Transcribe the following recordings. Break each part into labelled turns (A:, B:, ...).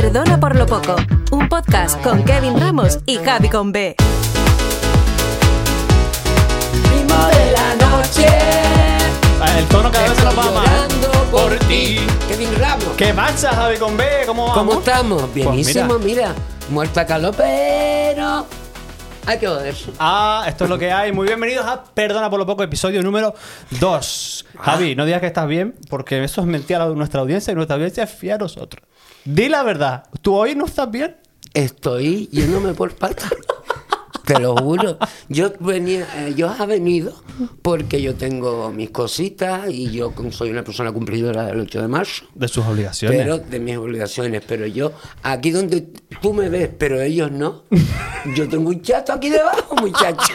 A: Perdona por lo poco, un podcast con Kevin Ramos y Javi con B.
B: ritmo de la noche.
C: Ah, El tono cada vez se nos va más. Por ti.
B: Kevin Ramos.
C: ¿Qué pasa, Javi con B? ¿Cómo vamos?
B: ¿Cómo estamos? Bienísimo,
C: Pues
B: mira. Muerta calor, pero. Hay que joderse.
C: Ah, esto es lo que hay. Muy bienvenidos a Perdona por lo poco, episodio número 2. Javi, no digas que estás bien, porque eso es mentira a nuestra audiencia y nuestra audiencia es fiel a nosotros. Di la verdad. ¿Tú hoy no estás bien?
B: Estoy yéndome por pata. Te lo juro. Yo venía, eh, yo he venido porque yo tengo mis cositas y yo soy una persona cumplidora del 8 de marzo.
C: De sus obligaciones.
B: Pero de mis obligaciones, pero yo, aquí donde tú me ves, pero ellos no, yo tengo un chato aquí debajo, muchacho.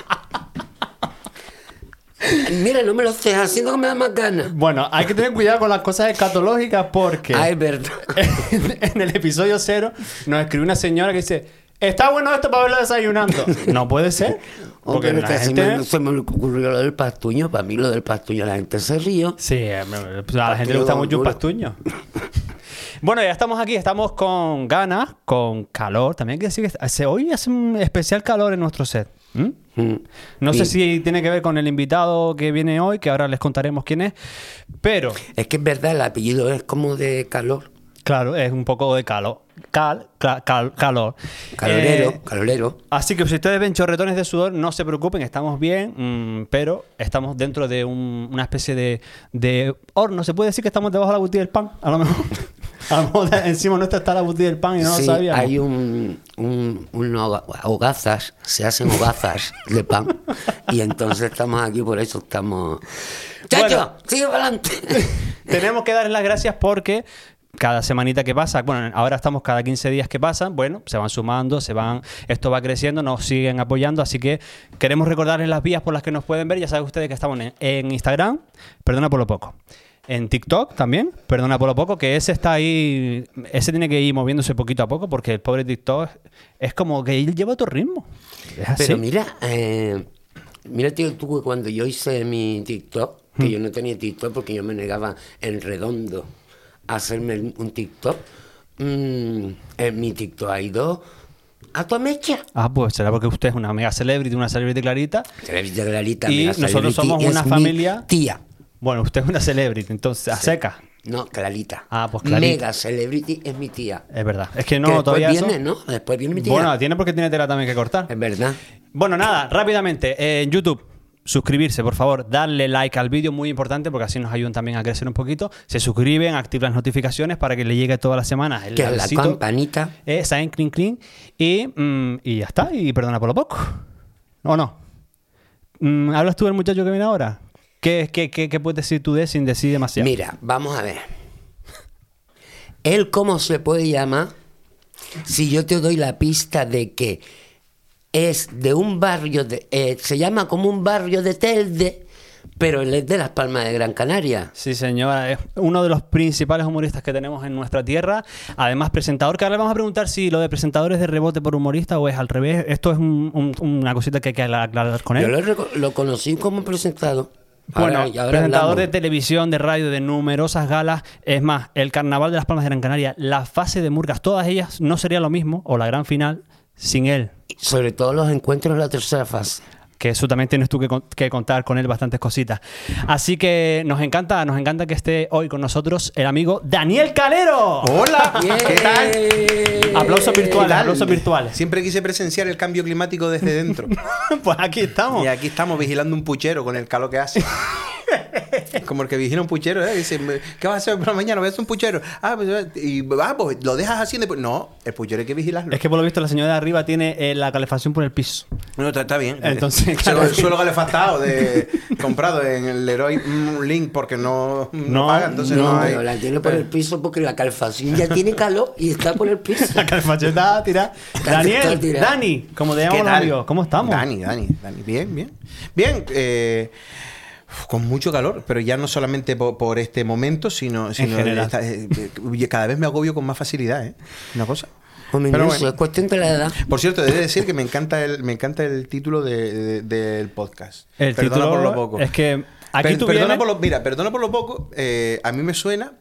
B: Mira, no me lo estés haciendo que me da más ganas.
C: Bueno, hay que tener cuidado con las cosas escatológicas porque
B: Ah, es verdad.
C: en el episodio cero nos escribió una señora que dice: Está bueno esto para verlo desayunando. No puede ser. Porque la
B: se
C: gente.
B: me, se me ocurrió lo del pastuño. Para mí lo del pastuño la gente se rió.
C: Sí, eh, pues a la gente le gusta mucho un pastuño. Bueno, ya estamos aquí, estamos con ganas, con calor. También hay que decir que hace- hoy hace un especial calor en nuestro set.
B: Mm.
C: No sé si tiene que ver con el invitado que viene hoy, que ahora les contaremos quién es. Pero,
B: Es que es verdad, el apellido es como de calor.
C: claro, es un poco de calor. Cal, cal- cal- calor.
B: Calorero,
C: Eh,
B: calorero.
C: Así que si ustedes ven chorretones de sudor, no se preocupen, estamos bien, mm, pero estamos dentro de un- una especie de, de horno. ¿Se puede decir que estamos debajo de la botella del pan? A lo mejor. A lo mejor encima nuestra está la botella del pan y no
B: sí,
C: lo sabíamos.
B: hay un, un, un hoga- hogazas, se hacen hogazas de pan. Y entonces estamos aquí, por eso estamos. ¡Chacho!
C: Bueno.
B: ¡Sigue para adelante!
C: Tenemos que darles las gracias porque cada semanita que pasa, bueno, ahora estamos cada 15 días que pasan, bueno, se van sumando, se van, esto va creciendo, nos siguen apoyando, así que queremos recordarles las vías por las que nos pueden ver, ya saben ustedes que estamos en, en Instagram, perdona por lo poco. En TikTok también, perdona por lo poco, que ese está ahí, ese tiene que ir moviéndose poquito a poco porque el pobre TikTok es como que él lleva otro ritmo.
B: Pero mira, eh, mira tío, tú que cuando yo hice mi TikTok,
C: Hmm.
B: que yo no tenía TikTok porque yo me negaba en redondo hacerme un TikTok, mm, en mi TikTok ha ido a tu mecha.
C: Ah, pues será porque usted es una mega celebrity, una celebrity clarita.
B: Celebrity Clarita,
C: Y
B: mega
C: nosotros somos una
B: mi
C: familia-
B: Tía.
C: Bueno, usted es una celebrity, entonces, a seca.
B: No, Clarita.
C: Ah, pues Clarita.
B: Mega celebrity es mi tía.
C: Es verdad. Es que
B: Que
C: no,
B: después
C: todavía
B: viene,
C: eso-
B: ¿no? Después viene mi tía.
C: Bueno, tiene porque tiene tela también que cortar.
B: es verdad.
C: Bueno, nada, rápidamente. eh, en YouTube, suscribirse, por favor. Darle like al vídeo, muy importante, porque así nos ayudan también a crecer un poquito. Se suscriben, activan las notificaciones para que le llegue todas las semanas el
B: Que la campanita.
C: Eh, saben, clean, clean. Y, mm, y ya está. Y perdona por lo poco. ¿O no? Mm, ¿Hablas tú del muchacho que viene ahora? ¿Qué, qué, qué, qué puedes decir tú de sin decir demasiado?
B: Mira, vamos a ver. ¿Él cómo se puede llamar si yo te doy la pista de que es de un barrio, de, eh, se llama como un barrio de Telde, pero él es de Las Palmas de Gran Canaria?
C: Sí, señora, es uno de los principales humoristas que tenemos en nuestra tierra. Además, presentador, que ahora le vamos a preguntar si lo de presentador es de rebote por humorista o es al revés. Esto es un- un- una cosita que hay que aclarar con
B: Yo
C: él.
B: lo, reco- lo conocí como presentado.
C: Bueno,
B: Ahora-
C: presentador
B: hablamos.
C: de televisión, de radio, de numerosas galas. Es más, el Carnaval de las Palmas de Gran Canaria, la fase de Murgas, todas ellas no sería lo mismo, o la gran final, sin él.
B: Sobre todo los encuentros de la tercera fase.
C: que eso también tienes tú que, con- que contar con él bastantes cositas. Así que nos encanta, nos encanta que esté hoy con nosotros el amigo Daniel Calero.
D: Hola, ¿qué tal?
C: Aplausos
D: ¿Qué
C: virtuales,
D: tal?
C: aplausos virtuales.
D: Siempre quise presenciar el cambio climático desde dentro.
C: pues aquí estamos.
D: y aquí estamos vigilando un puchero con el calor que hace. Como el que vigila un puchero, ¿eh? Dice, ¿qué vas a hacer por la mañana? ¿Ves un puchero? Ah, pues, y, ah, pues, lo dejas así. después- No, el puchero hay que vigilarlo.
C: Es que por lo visto la señora de arriba tiene eh, la calefacción por el piso.
D: No, está, está bien.
C: Entonces, claro.
D: el suelo calefactado de, comprado en el Leroy mm, Link porque no, no,
C: No,
D: paga, entonces no,
B: No,
D: hay.
B: pero la tiene por el piso porque la calefacción ya tiene calor y está por el piso.
C: La calefacción está tirada. Daniel,
B: está tirada.
C: Dani, como te
D: ¿Qué
C: llamamos ¿cómo estamos?
D: Dani, Dani, Dani. Bien, bien. Bien, eh, con mucho calor, pero ya no solamente po- por, este momento, sino, sino esta- eh, eh, cada vez me agobio con más facilidad, ¿eh? Una cosa.
B: Hombre,
D: Pero
B: no,
D: bueno.
B: eso es cuestión de la edad.
D: Por cierto, he de decir que me encanta el, me encanta el título de- de- del podcast.
C: El
D: Perdona
C: título
D: por lo poco.
C: es que aquí
D: Per-
C: tú
D: perdona
C: vienes-
D: por lo, mira, perdona por lo poco, eh, a mí me suena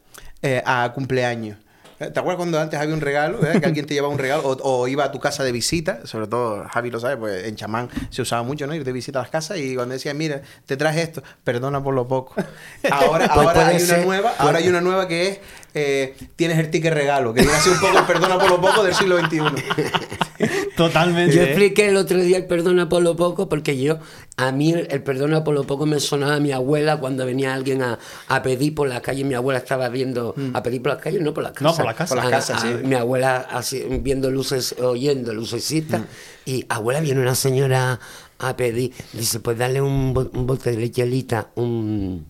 D: eh, a cumpleaños. ¿Eh? ¿Te acuerdas cuando antes había un regalo? eh? Que alguien te llevaba un regalo o, o iba a tu casa de visita, sobre todo Javi lo sabe, pues en chamán se usaba mucho, ¿no? Ir de visita a las casas y cuando decía, mira, te traje esto, perdona por lo poco. Ahora,
B: Pues
D: ahora hay una nueva,
B: puede-
D: ahora hay una nueva que es eh, tienes el ticket regalo, que viene así un poco el perdona por lo poco del siglo XXI.
C: Totalmente.
B: Yo expliqué el otro día el perdona por lo poco porque yo, a mí el, el perdona por lo poco me sonaba a mi abuela cuando venía alguien a, a pedir por la calle. Mi abuela estaba viendo, a pedir por las calles, no por la casa.
C: No, por la casa.
D: Por las
B: A-
D: casas, sí.
B: Mi abuela así, viendo luces, oyendo lucecitas. Y abuela viene una señora a pedir, dice, pues dale un, bo- un bote de leche lita, un,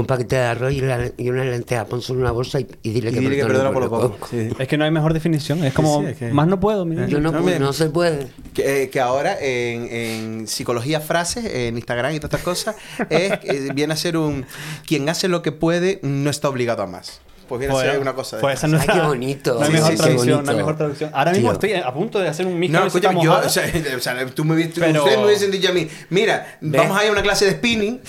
B: un paquete de arroz y, la- y una lenteja, pónselo en una bolsa y, y dile
D: Y
B: que
D: dile que perdona por lo poco. Sí.
C: Es que no hay mejor definición. Es como,
D: sí, es que-
C: más no puedo. mira.
B: Yo no,
D: No,
B: puedo,
D: mira.
B: no se puede.
D: Que, eh, que ahora en, en psicología frases, en Instagram y todas estas cosas, es, eh, viene a ser un quien hace lo que puede no está obligado a más. Pues viene a ser una cosa de
C: pues esa no es
B: qué bonito.
C: No
B: Sí,
C: mejor
B: sí,
C: traducción, no
B: bonito.
C: hay mejor traducción. Ahora mismo
B: Tío.
C: estoy a punto de hacer un mix
D: No, escúchame, yo,
C: mojada.
D: o sea, o sea, tú me viste,
C: Pero-
D: ustedes me hubiesen dicho a mí, mira,
B: ¿Ves?
D: vamos a ir a una clase de spinning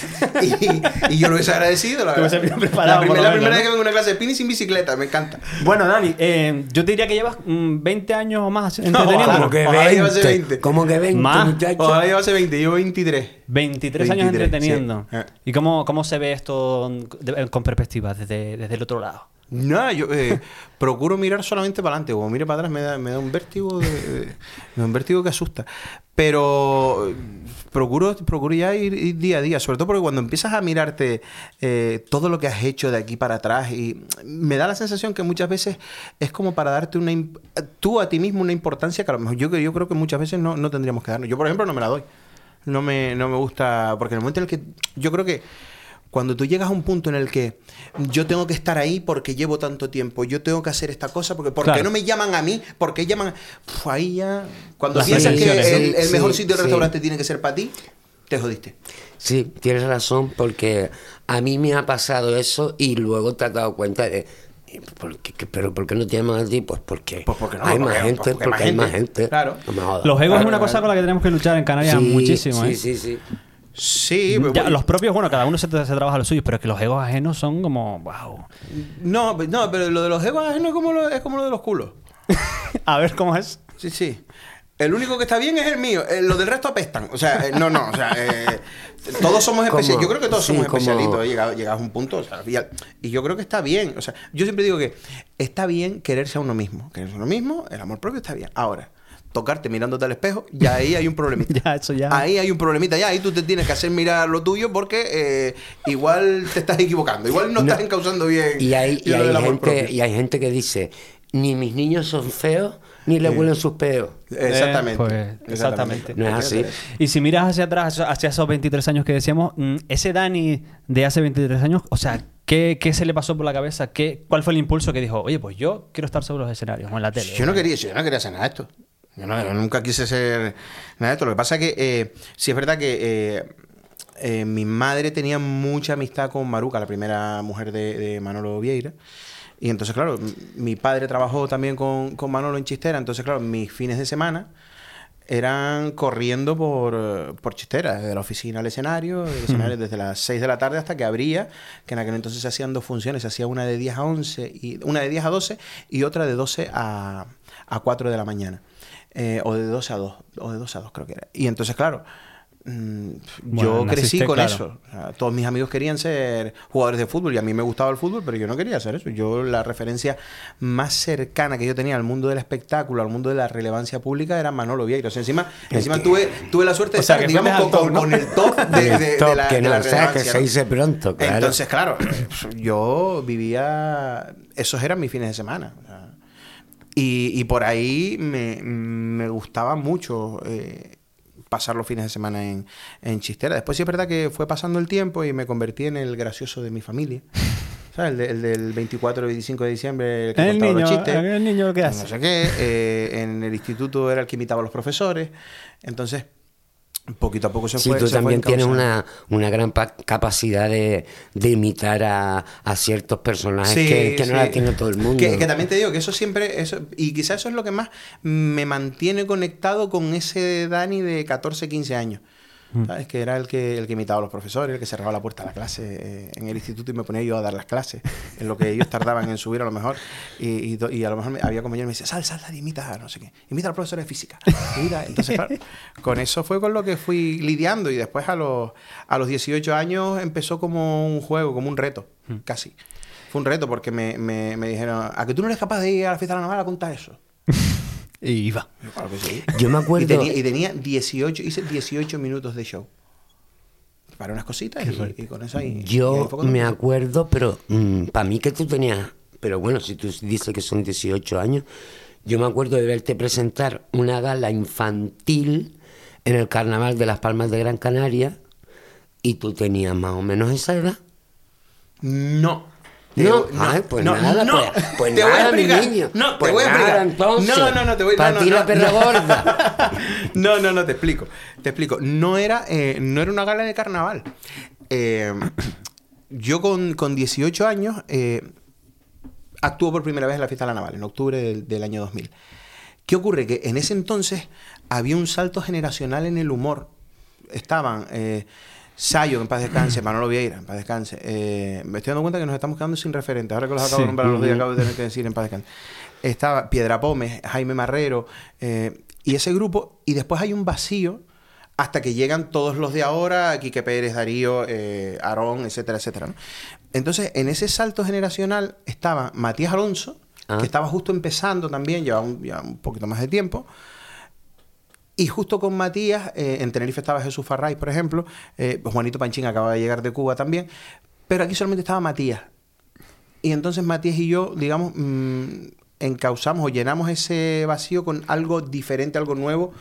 D: y, y yo lo hubiese agradecido, la verdad.
C: preparado,
D: La, primera, la
C: ¿no?
D: vez que vengo a una clase de spinning sin bicicleta, me encanta.
C: Bueno, Dani, eh, yo te diría que llevas mm, 20 años o más
D: No,
C: entreteniendo.
D: claro.
B: Como que
D: Ojalá
B: 20.
D: llevase 20.
B: Como que 20,
C: Más.
B: muchacho.
D: Ojalá hace 20, yo 23.
C: 23, años
D: 23,
C: entreteniendo.
D: sí. Eh.
C: ¿Y cómo, cómo se ve esto con perspectiva desde, desde el otro lado?
D: Nada, yo eh, procuro mirar solamente para adelante. Como mire para atrás me da, me da un vértigo de- me da un vértigo que asusta. Pero eh, procuro, procuro ya ir, día a día, sobre todo porque cuando empiezas a mirarte eh, todo lo que has hecho de aquí para atrás, y me da la sensación que muchas veces es como para darte una tú a ti mismo una importancia que a lo mejor yo, yo creo que muchas veces no, no tendríamos que darnos. Yo, por ejemplo, no me la doy. No me, no me gusta, porque en el momento en el que yo creo que cuando tú llegas a un punto en el que yo tengo que estar ahí porque llevo tanto tiempo, yo tengo que hacer esta cosa porque ¿por qué
C: Claro.
D: no me llaman a mí? ¿Por qué llaman? Uf, ahí ya cuando
C: Las
D: piensas que el, mejor
B: Sí,
D: sitio del
B: sí.
D: restaurante tiene que ser para ti, te jodiste.
B: Sí, tienes razón, porque a mí me ha pasado eso y luego te has dado cuenta de. ¿por qué- qué- ¿Pero por qué no te llaman a ti? Pues porque,
D: Pues porque no,
B: hay
D: porque-
B: más gente,
D: porque
B: porque,
D: hay más
B: hay más
D: gente.
B: gente.
D: Claro.
B: No.
C: Los egos es
D: Claro,
C: una cosa con la que tenemos que luchar en Canarias
B: Sí,
C: muchísimo,
B: sí,
C: ¿eh?
B: sí, sí.
D: Sí,
C: Ya, los propios, bueno, cada uno se, se trabaja lo suyo, pero es que los egos ajenos son como, wow.
D: no, no, pero lo de los egos no es como lo, es como lo de los culos.
C: A ver cómo es.
D: Sí, sí. El único que está bien es el mío. Eh, Los del resto apestan. O sea, eh, no, no. O sea, eh, todos somos especialistas. Yo creo que todos
B: sí,
D: somos
B: como-
D: especialitos. Llegados llegado a un punto. o sea, y yo creo que está bien. O sea, yo siempre digo que está bien quererse a uno mismo. Quererse a uno mismo, el amor propio está bien. Ahora, tocarte mirándote al espejo, ya ahí hay un problemita.
C: Ya, eso ya.
D: Ahí hay un problemita. Ya ahí tú te tienes que hacer mirar lo tuyo porque eh, igual te estás equivocando. Igual no,
B: No.
D: estás encauzando bien.
B: Y hay, y hay gente, y hay gente que dice: ni mis niños son feos, ni le huelen sus peos.
D: Exactamente.
C: Eh, pues, exactamente.
B: No es así.
C: Y si miras hacia atrás, hacia esos 23 años que decíamos, mm, ese Dani de hace 23 años, o sea, ¿qué, qué se le pasó por la cabeza? ¿Qué, ¿Cuál fue el impulso que dijo, oye, pues yo quiero estar sobre los escenarios o en la tele?
D: Yo no quería, yo no quería hacer nada de esto. Yo, no- yo nunca quise ser nada de esto. Lo que pasa es que eh, sí es verdad que eh, eh, mi madre tenía mucha amistad con Maruca, la primera mujer de, de Manolo Vieira. Y entonces, claro, mi padre trabajó también con, con Manolo en Chistera. Entonces, claro, mis fines de semana eran corriendo por, por Chistera, desde la oficina al escenario, del escenario desde las 6 de la tarde hasta que abría, que en aquel entonces se hacían dos funciones, se hacía una de 10 a 11, y, una de 10 a 12 y otra de 12 a, a 4 de la mañana. Eh, o de 12 a 2, o de 2 a 2 creo que era. Y entonces, claro, mm,
C: Bueno,
D: yo crecí
C: naciste,
D: con
C: claro.
D: eso. O sea, todos mis amigos querían ser jugadores de fútbol y a mí me gustaba el fútbol, pero yo no quería hacer eso. Yo la referencia más cercana que yo tenía al mundo del espectáculo, al mundo de la relevancia pública, era Manolo Vieira. O sea, encima, encima tuve, tuve la suerte de
C: O sea,
D: estar, digamos, con,
C: top,
D: con-
C: ¿no?
D: con el top de, de- de la,
B: que no,
D: la
B: o sea, que
D: relevancia,
B: se dice pronto, claro.
D: Entonces, claro, yo vivía. Esos eran mis fines de semana. Y, y por ahí me, me gustaba mucho eh, pasar los fines de semana en, en Chistera. Después sí es verdad que fue pasando el tiempo y me convertí en el gracioso de mi familia. ¿Sabes? El, de- el del 24 y 25 de diciembre, el que
C: El
D: contaba los
C: niño,
D: chistes.
C: el niño que
D: No
C: hace.
D: sé qué. eh, en el instituto era el que imitaba a los profesores. Entonces, poquito a poco se
B: Sí,
D: fue
B: tú
D: se fue
B: también tienes una, una gran pa- capacidad de, de imitar a, a ciertos personajes
D: Sí,
B: que, que no la
D: sí.
B: tiene todo el mundo.
D: Que, que también te digo que eso siempre, eso, y quizás eso es lo que más me mantiene conectado con ese Dani de 14, 15 años. ¿Sabes? Que era el que, el que imitaba a los profesores, el que cerraba la puerta a la clase eh, en el instituto y me ponía yo a dar las clases, en lo que ellos tardaban en subir a lo mejor. Y, y y a lo mejor me- había compañeros que me decían, sal, sal, sal, imita, no sé qué, imita al profesor de física. Imita. Entonces, claro, con eso fue con lo que fui lidiando y después a los, a los 18 años empezó como un juego, como un reto, casi. Fue un reto porque me, me, me dijeron, ¿a que tú no eres capaz de ir a la fiesta de la naval a contar eso?
C: Y iba.
D: Yo, claro que sí.
B: Yo me acuerdo-
D: Y tenía, y tenía 18, hice 18 minutos de show. Para unas cositas y, y con eso ahí.
B: Yo me acuerdo, pero para mí que tú tenías, pero bueno, si tú dices que son 18 años, yo me acuerdo de verte presentar una gala infantil en el Carnaval de las Palmas de Gran Canaria y tú tenías más o menos esa edad.
D: No.
B: No,
D: Te-
B: ay, pues nada, pues- pues
D: Te voy a
B: mi niño.
D: No,
B: Pues
D: te voy a
B: nada,
D: explicar.
B: entonces.
D: No, no, no, te voy
B: Pa'
D: no,
B: ti
D: no,
B: la
D: no,
B: perra
D: no.
B: gorda.
D: no, no, no, te explico. Te explico. No era, eh, no era una gala de carnaval. Eh, yo con, con 18 años eh, actuó por primera vez en la fiesta de la naval, en octubre del, del año 2000. ¿Qué ocurre? Que en ese entonces había un salto generacional en el humor. Estaban eh, Sayo, en paz descanse, Manolo Vieira, en paz descanse. Eh, me estoy dando cuenta que nos estamos quedando sin referentes. Ahora que los acabo
C: Sí.
D: de nombrar, los días acabo de tener que decir en paz descanse. Estaba Piedra Pómez, Jaime Marrero, eh, y ese grupo. Y después hay un vacío hasta que llegan todos los de ahora, Quique Pérez, Darío, eh, Aarón, etcétera, etcétera. ¿no? Entonces, en ese salto generacional estaba Matías Alonso,
B: Ah.
D: que estaba justo empezando también, llevaba un poquito más de tiempo. Y justo con Matías, eh, en Tenerife estaba Jesús Farray, por ejemplo, eh, Juanito Panchín acaba de llegar de Cuba también, pero aquí solamente estaba Matías. Y entonces Matías y yo, digamos, mm, encauzamos o llenamos ese vacío con algo diferente, algo nuevo,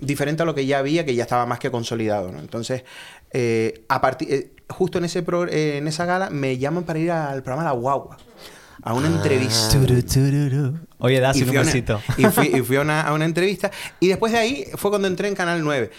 D: diferente a lo que ya había, que ya estaba más que consolidado. ¿no? Entonces, eh, a partir, eh, justo en, ese pro- eh, en esa gala me llaman para ir al programa La Guagua, a una entrevista.
C: Turu, tururu. Oye, das un besito.
D: y fui, y fui a, una, a una entrevista. Y después de ahí fue cuando entré en Canal 9.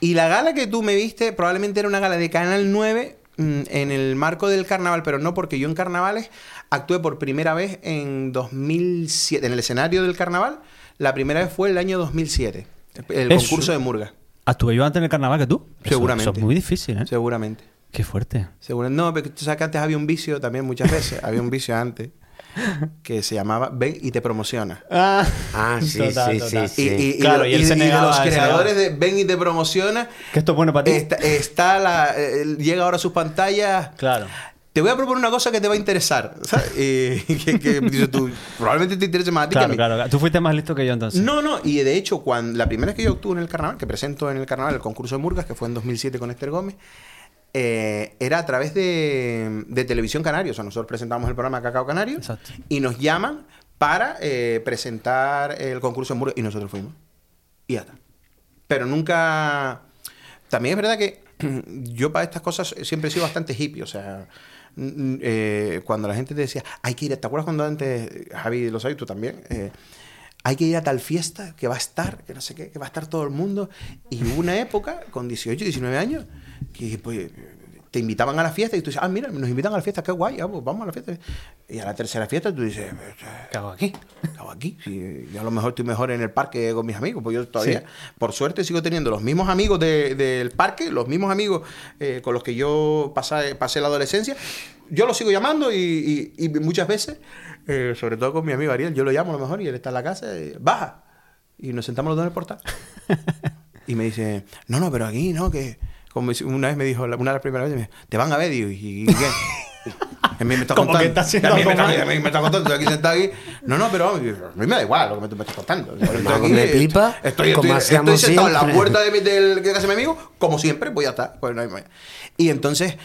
D: Y la gala que tú me viste probablemente era una gala de Canal 9 mm, en el marco del carnaval, pero no porque yo en carnavales actué por primera vez en 2007, en el escenario del carnaval. La primera vez fue el año 2007, el
C: Eso.
D: concurso de Murga.
C: ¿Actué yo antes en el carnaval que tú?
D: Seguramente.
C: Eso es muy difícil, ¿eh?
D: Seguramente.
C: Qué fuerte.
D: Seguro. No, pero tú sabes que antes había un vicio también muchas veces. había un vicio antes que se llamaba Ven y te promociona.
C: Ah,
B: Ah, sí,
C: Total,
B: sí,
C: total.
B: sí,
D: Y,
B: sí.
D: y- y
C: Claro,
D: lo-
C: y él
D: y-
C: se
D: y de
C: negaba,
D: los
C: él se
D: creadores de Ven y te promociona,
C: que esto es bueno para ti.
D: está, está la, eh, llega ahora a sus pantallas.
C: Claro.
D: Te voy a proponer una cosa que te va a interesar. ¿sabes? Y que, que dices tú, probablemente te interese más a ti que a
C: Claro,
D: mí.
C: claro. Tú fuiste más listo que yo entonces.
D: No, no, y de hecho, cuando la primera vez que yo actué en el carnaval, que presento en el carnaval el concurso de Murgas, que fue en 2007 con Esther Gómez, eh, era a través de, de Televisión Canario. O sea, nosotros presentamos el programa Cacao Canario
C: Exacto.
D: y nos llaman para eh, presentar el concurso de Murgas y nosotros fuimos. Y ya está. Pero nunca. También es verdad que yo para estas cosas siempre he sido bastante hippie. O sea, mm, eh, cuando la gente te decía, hay que ir. a-". ¿Te acuerdas cuando antes, Javi lo sabes tú también? Eh, hay que ir a tal fiesta que va a estar, que no sé qué, que va a estar todo el mundo. Y hubo una época, con 18, 19 años, que pues, te invitaban a la fiesta y tú dices, ah, mira, nos invitan a la fiesta, qué guay, ah, pues vamos a la fiesta. Y a la tercera fiesta tú dices,
C: ¿Qué hago aquí?
D: ¿qué hago aquí? Si yo a lo mejor estoy mejor en el parque con mis amigos, pues yo todavía,
C: Sí.
D: por suerte, sigo teniendo los mismos amigos de- del parque, los mismos amigos eh, con los que yo pasé, pasé la adolescencia. Yo los sigo llamando y, y- y muchas veces, eh, sobre todo con mi amigo Ariel, yo lo llamo a lo mejor y él está en la casa, y, baja. Y nos sentamos los dos en el portal. y me dice, no, no, pero aquí, ¿no? Que como una vez me dijo, una de las primeras veces, me dijo, te van a ver, digo, ¿y, y qué? A mí me está
C: Como
D: contando.
C: que está haciendo
D: a mí me está, a mí me está contando, estoy aquí sentado aquí. No, no, pero a mí me da igual lo que me, me estás contando. Estoy
B: me
D: eh,
B: flipa,
D: Estoy, estoy,
B: hacíamos
D: estoy sentado en la puerta de, mi- del que casa de mi amigo, como siempre, voy a estar. Pues no hay. Y entonces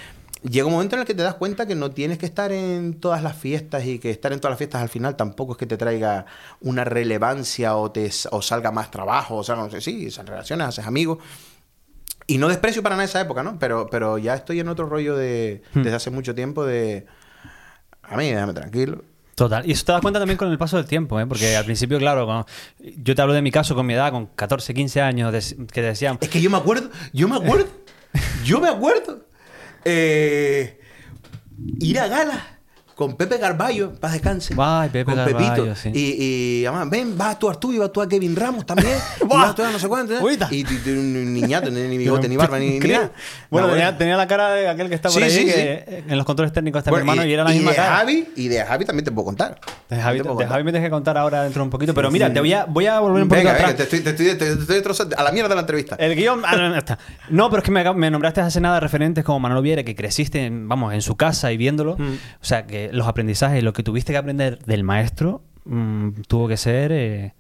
D: llega un momento en el que te das cuenta que no tienes que estar en todas las fiestas y que estar en todas las fiestas al final tampoco es que te traiga una relevancia o te o salga más trabajo, o sea, no sé, sí, esas relaciones, haces amigos. Y no desprecio para nada esa época, ¿no? Pero, pero ya estoy en otro rollo de, desde hace mucho tiempo de... A mí, déjame tranquilo.
C: Total. Y eso te das cuenta también con el paso del tiempo, ¿eh? Porque al principio, claro, cuando- yo te hablo de mi caso con mi edad, con 14, 15 años, de- que decían,
D: Es que yo me acuerdo, yo me acuerdo, yo me acuerdo. eh, ir a gala con Pepe Garballo, paz descanse.
C: Ay, Pepe
D: con
C: Garballo,
D: Pepito.
C: sí.
D: Y, y además, ven, vas a actuar tú y vas a actuar Kevin Ramos también. y vas a actuar no sé cuánto. ¿eh? Y, un niñato, ni bigote, ni barba, ni, nada.
C: Bueno,
D: No,
C: tenía, la cara de aquel que está por ahí,
D: sí,
C: que en los controles técnicos está mi hermano y, era la misma
D: de
C: cara.
D: Javi, y de Javi también te puedo contar.
C: De Javi,
D: Te
C: de. Javi me tienes que contar ahora dentro de un poquito. Pero mira, te voy a, voy a volver un poquito
D: Venga,
C: atrás.
D: venga, te estoy, te estoy, te estoy. A la mierda la entrevista.
C: El guion. ah, no, no, está. No, pero es que me nombraste hace nada referentes como Manolo Viera, que creciste, en, vamos, en su casa y viéndolo.
D: Mm.
C: O sea, que los aprendizajes, lo que tuviste que aprender del maestro, mm, tuvo que ser. eh,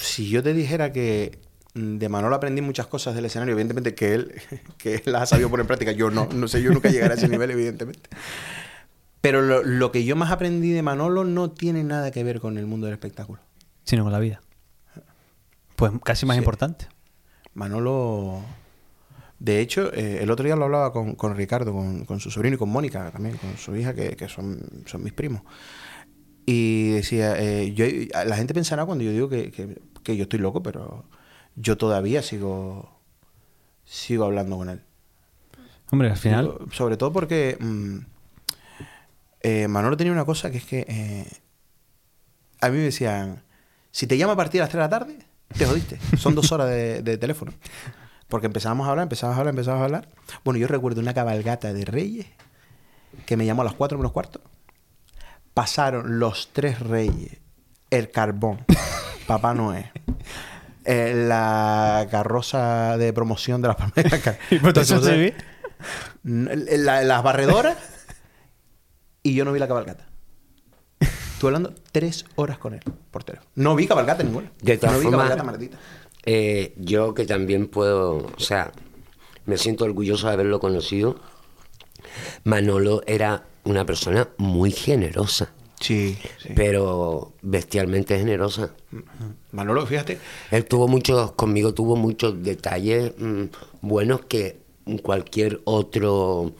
D: Si yo te dijera que de Manolo aprendí muchas cosas del escenario, evidentemente que él, que él las ha sabido poner en práctica, yo no, no sé, yo nunca llegaré a ese nivel, evidentemente. Pero lo, lo que yo más aprendí de Manolo no tiene nada que ver con el mundo del espectáculo.
C: sino con la vida. Pues casi más
D: Sí.
C: importante.
D: Manolo, de hecho, eh, el otro día lo hablaba con, con Ricardo, con, con su sobrino y con Mónica también, con su hija, que, que son, son mis primos. Y decía, eh, yo, la gente pensará cuando yo digo que, que- que yo estoy loco, pero yo todavía sigo, sigo hablando con él.
C: Hombre, al final.
D: Digo, sobre todo porque mm, eh, Manolo tenía una cosa que es que a mí me decían, si te llama a partir de las 3 de la tarde, te jodiste. Son dos horas de, de teléfono. Porque empezábamos a hablar, empezábamos a hablar, empezábamos a hablar. Bueno, yo recuerdo una cabalgata de reyes que me llamó a las 4 menos cuarto. Pasaron los tres reyes, el carbón, Papá Noé, eh, la carroza de promoción de las palmeras.
C: ¿Y
D: la- las barredoras y yo no vi la cabalgata. Estuve hablando tres horas con él por teléfono. No vi cabalgata ninguna.
B: De todas
D: no vi
B: formas,
D: cabalgata maldita.
B: Eh, yo que también puedo, o sea, me siento orgulloso de haberlo conocido. Manolo era una persona muy generosa,
D: Sí, sí.
B: pero bestialmente generosa.
D: Manolo, fíjate.
B: Él tuvo muchos, conmigo tuvo muchos detalles mm, buenos que cualquier otro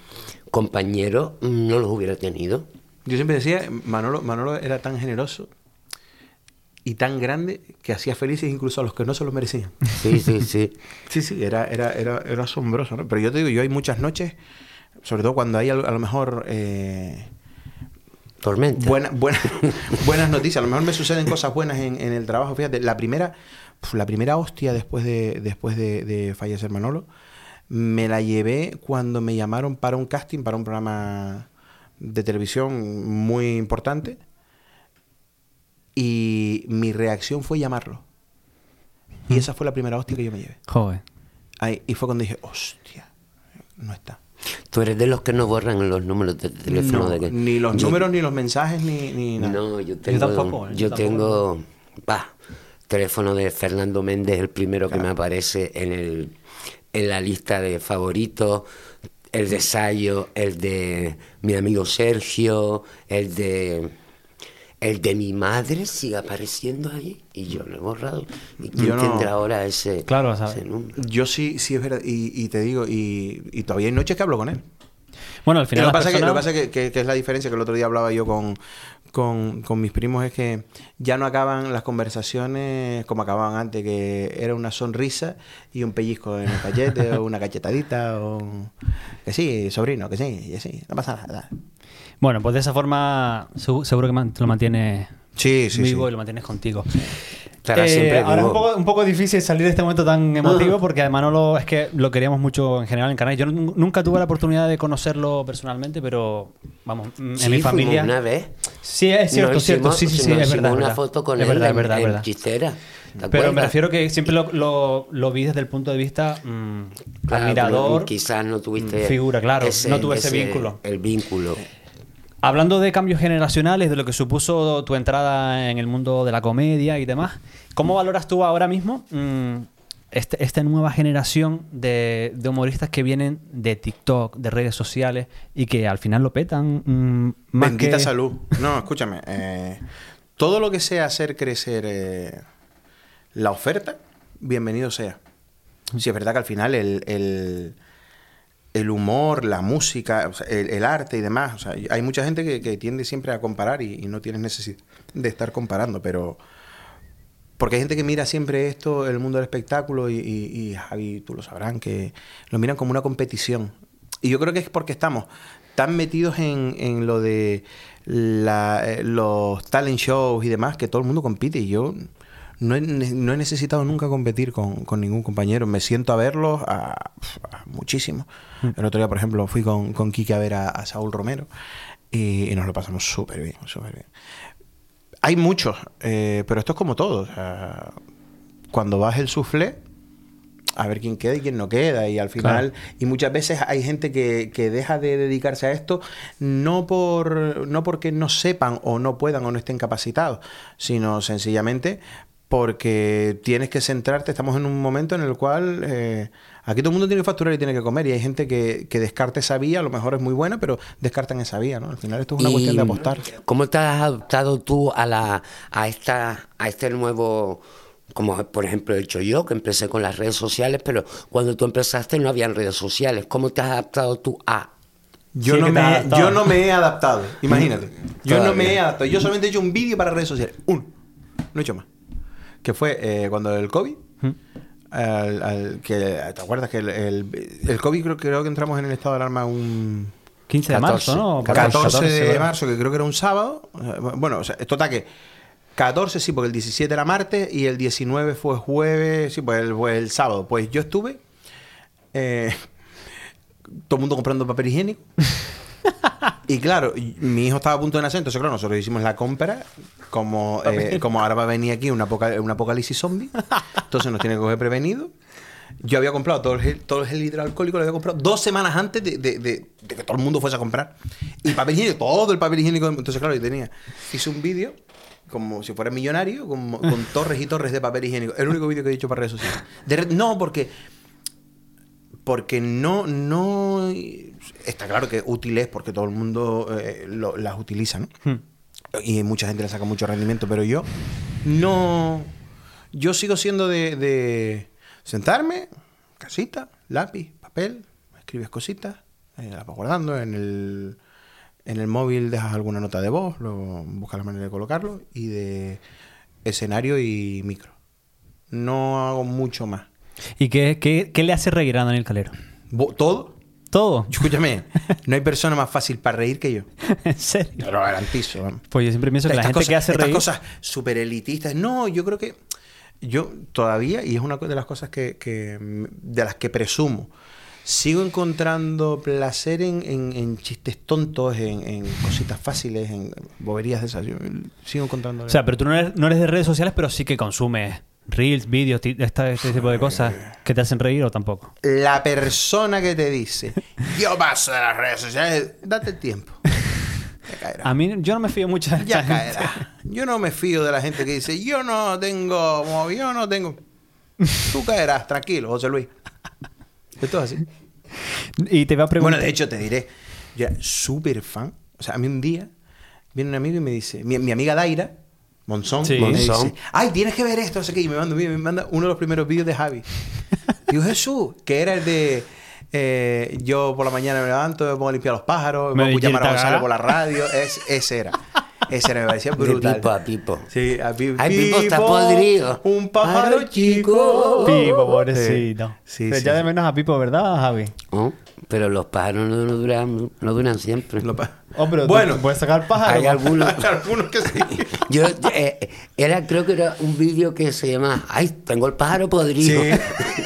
B: compañero mm, no los hubiera tenido.
D: Yo siempre decía, Manolo, Manolo era tan generoso y tan grande que hacía felices incluso a los que no se lo merecían.
B: Sí, sí, sí.
D: Sí, sí, era, era, era, era asombroso, ¿no? Pero yo te digo, yo hay muchas noches, sobre todo cuando hay a lo, mejor eh,
B: Tormenta.
D: buena- buena- buenas noticias, a lo mejor me suceden cosas buenas en, en el trabajo. Fíjate, la primera, la primera hostia después de, después de, de fallecer Manolo, me la llevé cuando me llamaron para un casting, para un programa de televisión muy importante. Y mi reacción fue llamarlo. Y esa fue la primera hostia que yo me llevé.
C: Joder.
D: Ahí, y fue cuando dije, hostia, no está.
B: Tú eres de los que no borran los números de teléfono.
D: No,
B: de que-
D: ni los
B: Yo-
D: números, ni los mensajes, ni, ni nada.
B: No, yo tengo.
C: tampoco,
B: yo
C: Yo
B: tengo. Va, teléfono de Fernando Méndez, el primero que me aparece en, el, en la lista de favoritos. El de Sayo, el de mi amigo Sergio, el de. El de mi madre sigue apareciendo ahí y yo lo he borrado. ¿Y quién
D: Yo no-
B: tendrá ahora ese,
C: Claro,
B: número?
D: Yo sí, sí es verdad. Y, y te digo, y, y todavía hay noches que hablo con él.
C: Bueno, al final.
D: lo que pasa, que, lo que,
C: personas-
D: pasa que, que- que es la diferencia que el otro día hablaba yo con, con, con mis primos, es que ya no acaban las conversaciones como acababan antes, que era una sonrisa y un pellizco en el cachete, o una cachetadita, o que sí, sobrino, que sí, y así, no pasa nada.
C: Bueno, pues de esa forma seguro que te lo mantienes
D: Sí, sí,
C: vivo
D: sí.
C: y lo mantienes contigo.
B: Estará
C: Eh,
B: siempre
C: ahora es un poco, un poco difícil salir de este momento tan emotivo porque además no lo, es que lo queríamos mucho en general en Canarias. Yo nun- nunca tuve la oportunidad de conocerlo personalmente, pero vamos, mm, en
B: Sí,
C: mi familia.
B: una vez.
C: Sí, es cierto,
B: Nos
C: cierto.
B: hicimos-
C: Sí, sí, sí, es verdad.
B: una foto con
C: es
B: él
C: verdad,
B: en,
C: verdad,
B: en
C: verdad.
B: Chistera. ¿te
C: Pero me refiero que siempre lo, lo- lo vi desde el punto de vista mm,
B: Claro,
C: admirador.
B: Quizás no tuviste.
C: figura, claro, no tuve ese vínculo.
B: El vínculo.
C: Hablando de cambios generacionales, de lo que supuso tu entrada en el mundo de la comedia y demás, ¿cómo valoras tú ahora mismo mm, este- esta nueva generación de, de humoristas que vienen de TikTok, de redes sociales y que al final lo petan? mm, más
D: Bendita
C: que-
D: salud. No, escúchame. eh, todo lo que sea hacer crecer eh, la oferta, bienvenido sea. Si es verdad que al final el, el, el humor, la música, o sea, el, el arte y demás, o sea, hay mucha gente que, tiende siempre a comparar y, no tienes necesidad de estar comparando, pero... Porque hay gente que mira siempre esto, el mundo del espectáculo, y, y, y Javi, tú lo sabrán, que lo miran como una competición. Y yo creo que es porque estamos tan metidos en, en lo de la- eh, los talent shows y demás que todo el mundo compite y yo no he, no he necesitado nunca competir con, con ningún compañero. Me siento a verlos a, a muchísimo. El otro día, por ejemplo, fui con, con Kike a ver a, a Saúl Romero y, y nos lo pasamos súper bien, súper bien. Hay muchos, eh, pero esto es como todo. o sea, cuando vas el soufflé, a ver quién queda y quién no queda. Y al final, y muchas veces hay gente que, que deja de dedicarse a esto no por no porque no sepan o no puedan o no estén capacitados, sino sencillamente porque tienes que centrarte. Estamos en un momento en el cual eh, aquí todo el mundo tiene que facturar y tiene que comer. Y hay gente que, que descarta esa vía, a lo mejor es muy buena, pero descartan esa vía, ¿no? Al final esto es una
B: Y,
D: cuestión de apostar.
B: ¿Cómo te has adaptado tú a la a esta a este nuevo como por ejemplo he hecho yo, que empecé con las redes sociales, pero cuando tú empezaste no habían redes sociales. ¿Cómo te has adaptado tú a
D: Yo,
C: Sí,
D: no me, yo no me he adaptado, imagínate. Yo no me he adaptado. Yo solamente he hecho un vídeo para redes sociales. Uno. No he hecho más. Que fue eh, cuando el COVID. al- al- que, ¿Te acuerdas que el, el, el COVID creo, creo que entramos en el estado de alarma un
C: 15 de marzo,
B: 14,
C: ¿no?
D: 14, de
C: ¿verdad?
D: marzo, que creo que era un sábado. Eh, Bueno, o sea, total que 14 sí, porque el 17 era martes y el 19 fue jueves, sí, pues el, fue el sábado. Pues yo estuve, eh, todo el mundo comprando papel higiénico. y claro, mi hijo estaba a punto de nacer, entonces claro, nosotros hicimos la compra, como, eh, como ahora va a venir aquí un, apoca- un apocalipsis zombie, entonces nos tiene que coger prevenido. Yo había comprado todo el gel, todo el gel hidroalcohólico, lo había comprado dos semanas antes de, de- de- de que todo el mundo fuese a comprar. Y papel higiénico, todo el papel higiénico. Entonces, claro, yo tenía. Hice un vídeo como si fuera millonario, con, con torres y torres de papel higiénico. El único vídeo que he hecho para redes sociales. No, porque. Porque no, no. Está claro que útil es porque todo el mundo eh, lo- las utiliza, ¿no? Y mucha gente le saca mucho rendimiento, pero yo no. Yo sigo siendo de, de sentarme, casita, lápiz, papel, escribes cositas, eh, las vas guardando en el, en el móvil, dejas alguna nota de voz, luego buscas la manera de colocarlo y de escenario y micro. No hago mucho más.
C: ¿Y qué, qué, qué le hace reír a Daniel Calero?
D: ¿Todo?
C: Todo.
D: Escúchame, no hay persona más fácil para reír que yo.
C: ¿En serio?
D: Te lo garantizo.
C: Pues yo siempre pienso que la gente
D: cosas,
C: que hace
D: estas
C: reír...
D: cosas súper elitistas. No, yo creo que yo todavía, y es una de las cosas que, que de las que presumo, sigo encontrando placer en, en- en chistes tontos, en, en cositas fáciles, en boberías de esas. Yo sigo encontrando.
C: O sea, pero tú no eres, no eres de redes sociales, pero sí que consumes reels, vídeos, este tipo de cosas que te hacen reír o tampoco.
D: la persona que te dice, yo paso de las redes sociales, date tiempo. Ya caerá.
C: A mí yo no me fío mucho de
D: Ya
C: gente.
D: caerá. Yo no me fío de la gente que dice, yo no tengo, yo no tengo. Tú caerás, tranquilo, José Luis. Esto es así.
C: Y te voy a preguntar...
D: Bueno, de hecho, te diré, yo era súper fan. O sea, a mí un día viene un amigo y me dice, mi, mi amiga Daira, Monzón,
C: Sí.
D: me dice,
B: Monzón.
D: ay, tienes que ver esto, no sé qué, y me manda, me manda uno de los primeros vídeos de Javi. Digo, Jesús, que era el de... eh, yo por la mañana me levanto, me pongo a limpiar los pájaros,
C: Me
D: pongo a llamar a Gonzalo por la radio. Es, ese era. Ese era, me parecía
B: De
D: brutal.
B: Pipo a Pipo.
D: Sí, a Pi-
B: Ay, Pipo está podrido.
D: Un pájaro chico.
C: Pipo, pobrecito.
D: Sí,
C: Pero
D: sí,
C: ya de menos a Pipo, ¿verdad, Javi?
B: ¿no? Pero los pájaros no, no duran, no duran siempre.
D: Lo pa-
C: Hombre,
D: bueno,
C: puedes sacar pájaro.
B: Hay algunos.
D: hay algunos que sí.
B: Yo, eh, era, creo que era un vídeo que se llama Ay, tengo el pájaro
D: Sí,
B: podrido.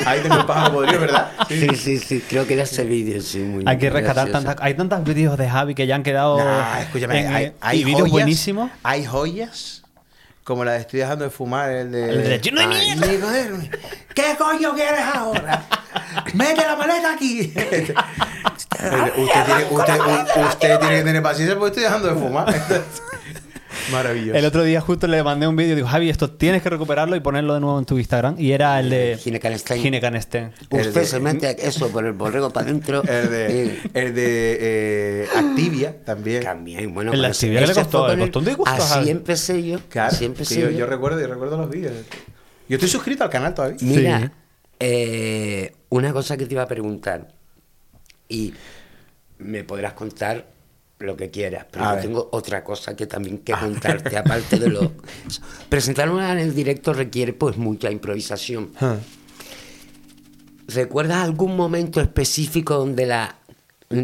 D: ahí tengo el pájaro podrido, ¿verdad?
B: Sí, sí, sí, creo que era ese vídeo, sí, muy
C: Hay que rescatar tantas... Hay tantos vídeos de Javi que ya han quedado...
D: Nah, escúchame,
C: en-
D: hay, hay
C: y vídeos buenísimos.
D: Hay joyas como la de estoy dejando de fumar, el de.
C: El de Chino de mierda.
D: ¿Qué coño quieres ahora? ¡Mete la maleta aquí! usted, tiene, usted, u- usted tiene que tener paciencia porque estoy dejando de fumar. Maravilloso.
C: El otro día justo le mandé un vídeo y digo, Javi, esto tienes que recuperarlo y ponerlo de nuevo en tu Instagram. Y era el de...
B: Gine Canestein.
C: Gine Canestein.
B: Usted
D: El de-
B: se mete eso por el borrego para adentro.
D: El de, el de eh, Activia también.
B: También, bueno,
C: En la
B: pues,
C: actividad que le costó, le
B: el-
C: costó un disgusto,
B: Así
C: Javi.
B: empecé yo.
D: Claro,
B: así empecé
D: yo,
B: yo.
D: yo recuerdo, yo recuerdo los vídeos. Yo estoy suscrito al canal todavía.
B: Mira,
C: Sí.
B: eh, una cosa que te iba a preguntar. Y me podrás contar lo que quieras, pero yo tengo otra cosa que también que contarte, aparte de lo... Presentar una en el directo requiere pues mucha improvisación.
D: Ah.
B: ¿Recuerdas algún momento específico donde la,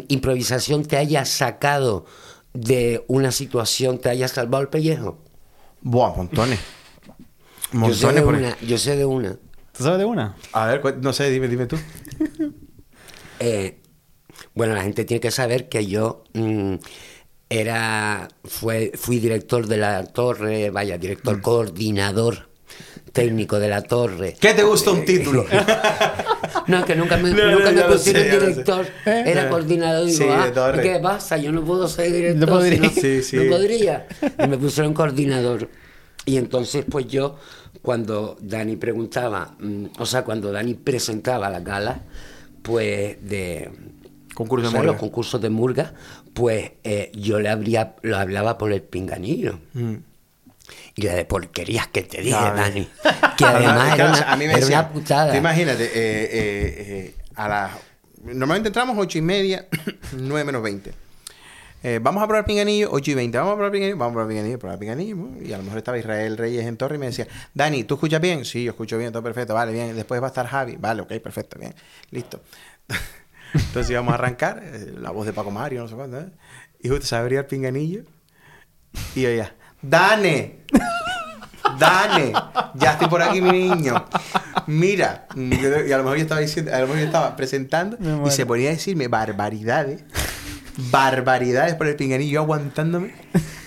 B: improvisación te haya sacado de una situación, te haya salvado el pellejo?
D: Buah, montones.
B: Yo sé, de
D: Montones. por-
B: una, yo sé de una.
C: ¿Tú sabes de una?
D: A ver, no sé, dime, dime tú.
B: Eh, bueno, la gente tiene que saber que yo mm, era fue, fui director de la torre, vaya, director
D: Mm.
B: coordinador técnico de la torre.
D: ¿Qué te gusta un título?
B: No, que nunca me,
D: No, no,
B: nunca me pusieron
D: sé,
B: director, era
D: Eh.
B: coordinador. Y
D: Sí,
B: digo,
D: de
B: ah,
D: torre.
B: ¿qué pasa? Yo no puedo ser director.
C: No podría.
D: Sí, sí.
B: no podría. Y me pusieron coordinador. Y entonces, pues yo, cuando Dani preguntaba, mm, o sea, cuando Dani presentaba la gala, pues de.
D: Concurso de
B: o sea,
D: murga.
B: los concursos de murga, pues eh, yo le abría, lo hablaba por el pinganillo.
D: Mm.
B: Y la de porquerías que te dije. Dani. Que además era, una,
D: a mí me
B: era
D: decían,
B: una putada.
D: imagínate, eh, eh, a las. Normalmente entramos ocho y media, 9 menos 20. Eh, vamos a probar pinganillo, 8 y 20. Vamos a probar pinganillo, vamos a probar pinganillo, probar pinganillo. Y a lo mejor estaba Israel Reyes en torre y me decía, Dani, ¿tú escuchas bien? Sí, yo escucho bien, todo perfecto, vale, bien. Después va a estar Javi, vale, ok, perfecto, bien, listo. Entonces íbamos a arrancar, eh, la voz de Paco Mario, no sé cuándo, ¿eh? Y justo se abría el pinganillo y oía, ¡Dane! Dane, ya estoy por aquí, mi niño. Mira, y a lo mejor yo estaba diciendo, a lo mejor yo estaba presentando
C: Me
D: y se ponía a decirme barbaridades, barbaridades por el pinganillo, yo aguantándome,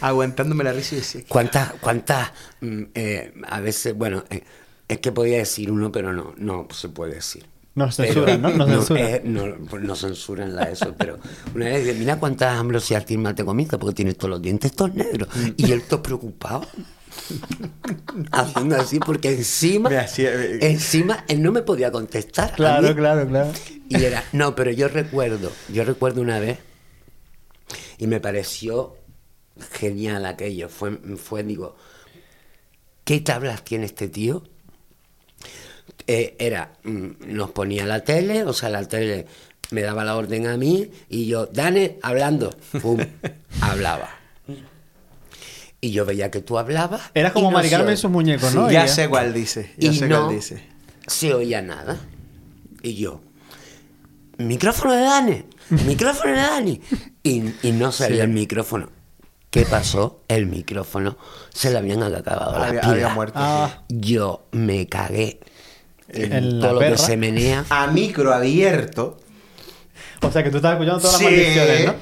D: aguantándome la risa y decía,
B: ¿Cuántas, cuántas, mm, eh, a veces, bueno, eh, es que podía decir uno, pero no, no se puede decir.
C: Nos
B: Pero-
C: censuran, ¿no? Nos censuran.
B: eh, no, pues no censuran la eso, pero una vez dije, mira cuántas ambrosias te comiste porque tienes todos los dientes todos negros. Y él todo preocupado. Haciendo así porque encima,
D: hacía- eh,
B: encima él no me podía contestar.
C: Claro, claro, claro.
B: Y era, no, pero yo recuerdo, yo recuerdo una vez y me pareció genial aquello. Fue, fue digo, ¿qué tablas tiene este tío? Eh, era, mm, nos ponía la tele, o sea, la tele me daba la orden a mí y yo, Dane, hablando, pum, hablaba. Y yo veía que tú hablabas.
C: Era como
B: no
C: Mari
B: se
C: Carmen
B: oía.
C: y sus muñecos, ¿no?
D: ya sé cuál dice, ya
B: y
D: sé
B: no
D: cuál dice.
B: se oía nada. Y yo, micrófono de Dani, micrófono de Dani. Y, y no salía el micrófono. ¿Qué pasó? El micrófono se le habían acabado las
D: Había, había muerto.
C: Ah.
B: Yo me cagué en,
C: En la
B: todo lo que se menea.
D: A micro abierto.
C: O sea, que tú estabas escuchando todas
D: Sí.
C: las maldiciones, ¿no?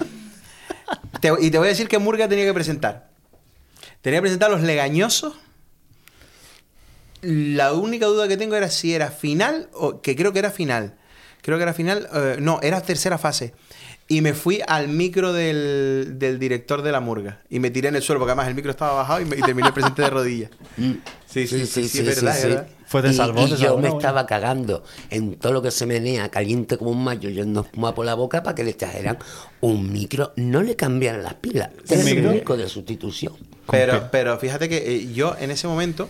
D: Te- y te voy a decir que Murga tenía que presentar. Tenía que presentar los legañosos. La única duda que tengo era si era final o que creo que era final. Creo que era final. eh, no, era tercera fase. Y me fui al micro del, del director de la murga. Y me tiré en el suelo, porque además el micro estaba bajado y, me- y terminé el presente de rodillas. Sí, sí, sí, sí, es verdad, es.
C: Fue de
B: y,
C: salvó,
B: y yo me
C: ¿no?
B: estaba cagando en todo lo que se menea, caliente como un mayo, yendo espuma por la boca para que le trajeran un micro. No le cambiaran las pilas. Era el
C: micro?
B: único de sustitución.
D: Pero, pero fíjate que eh, yo en ese momento,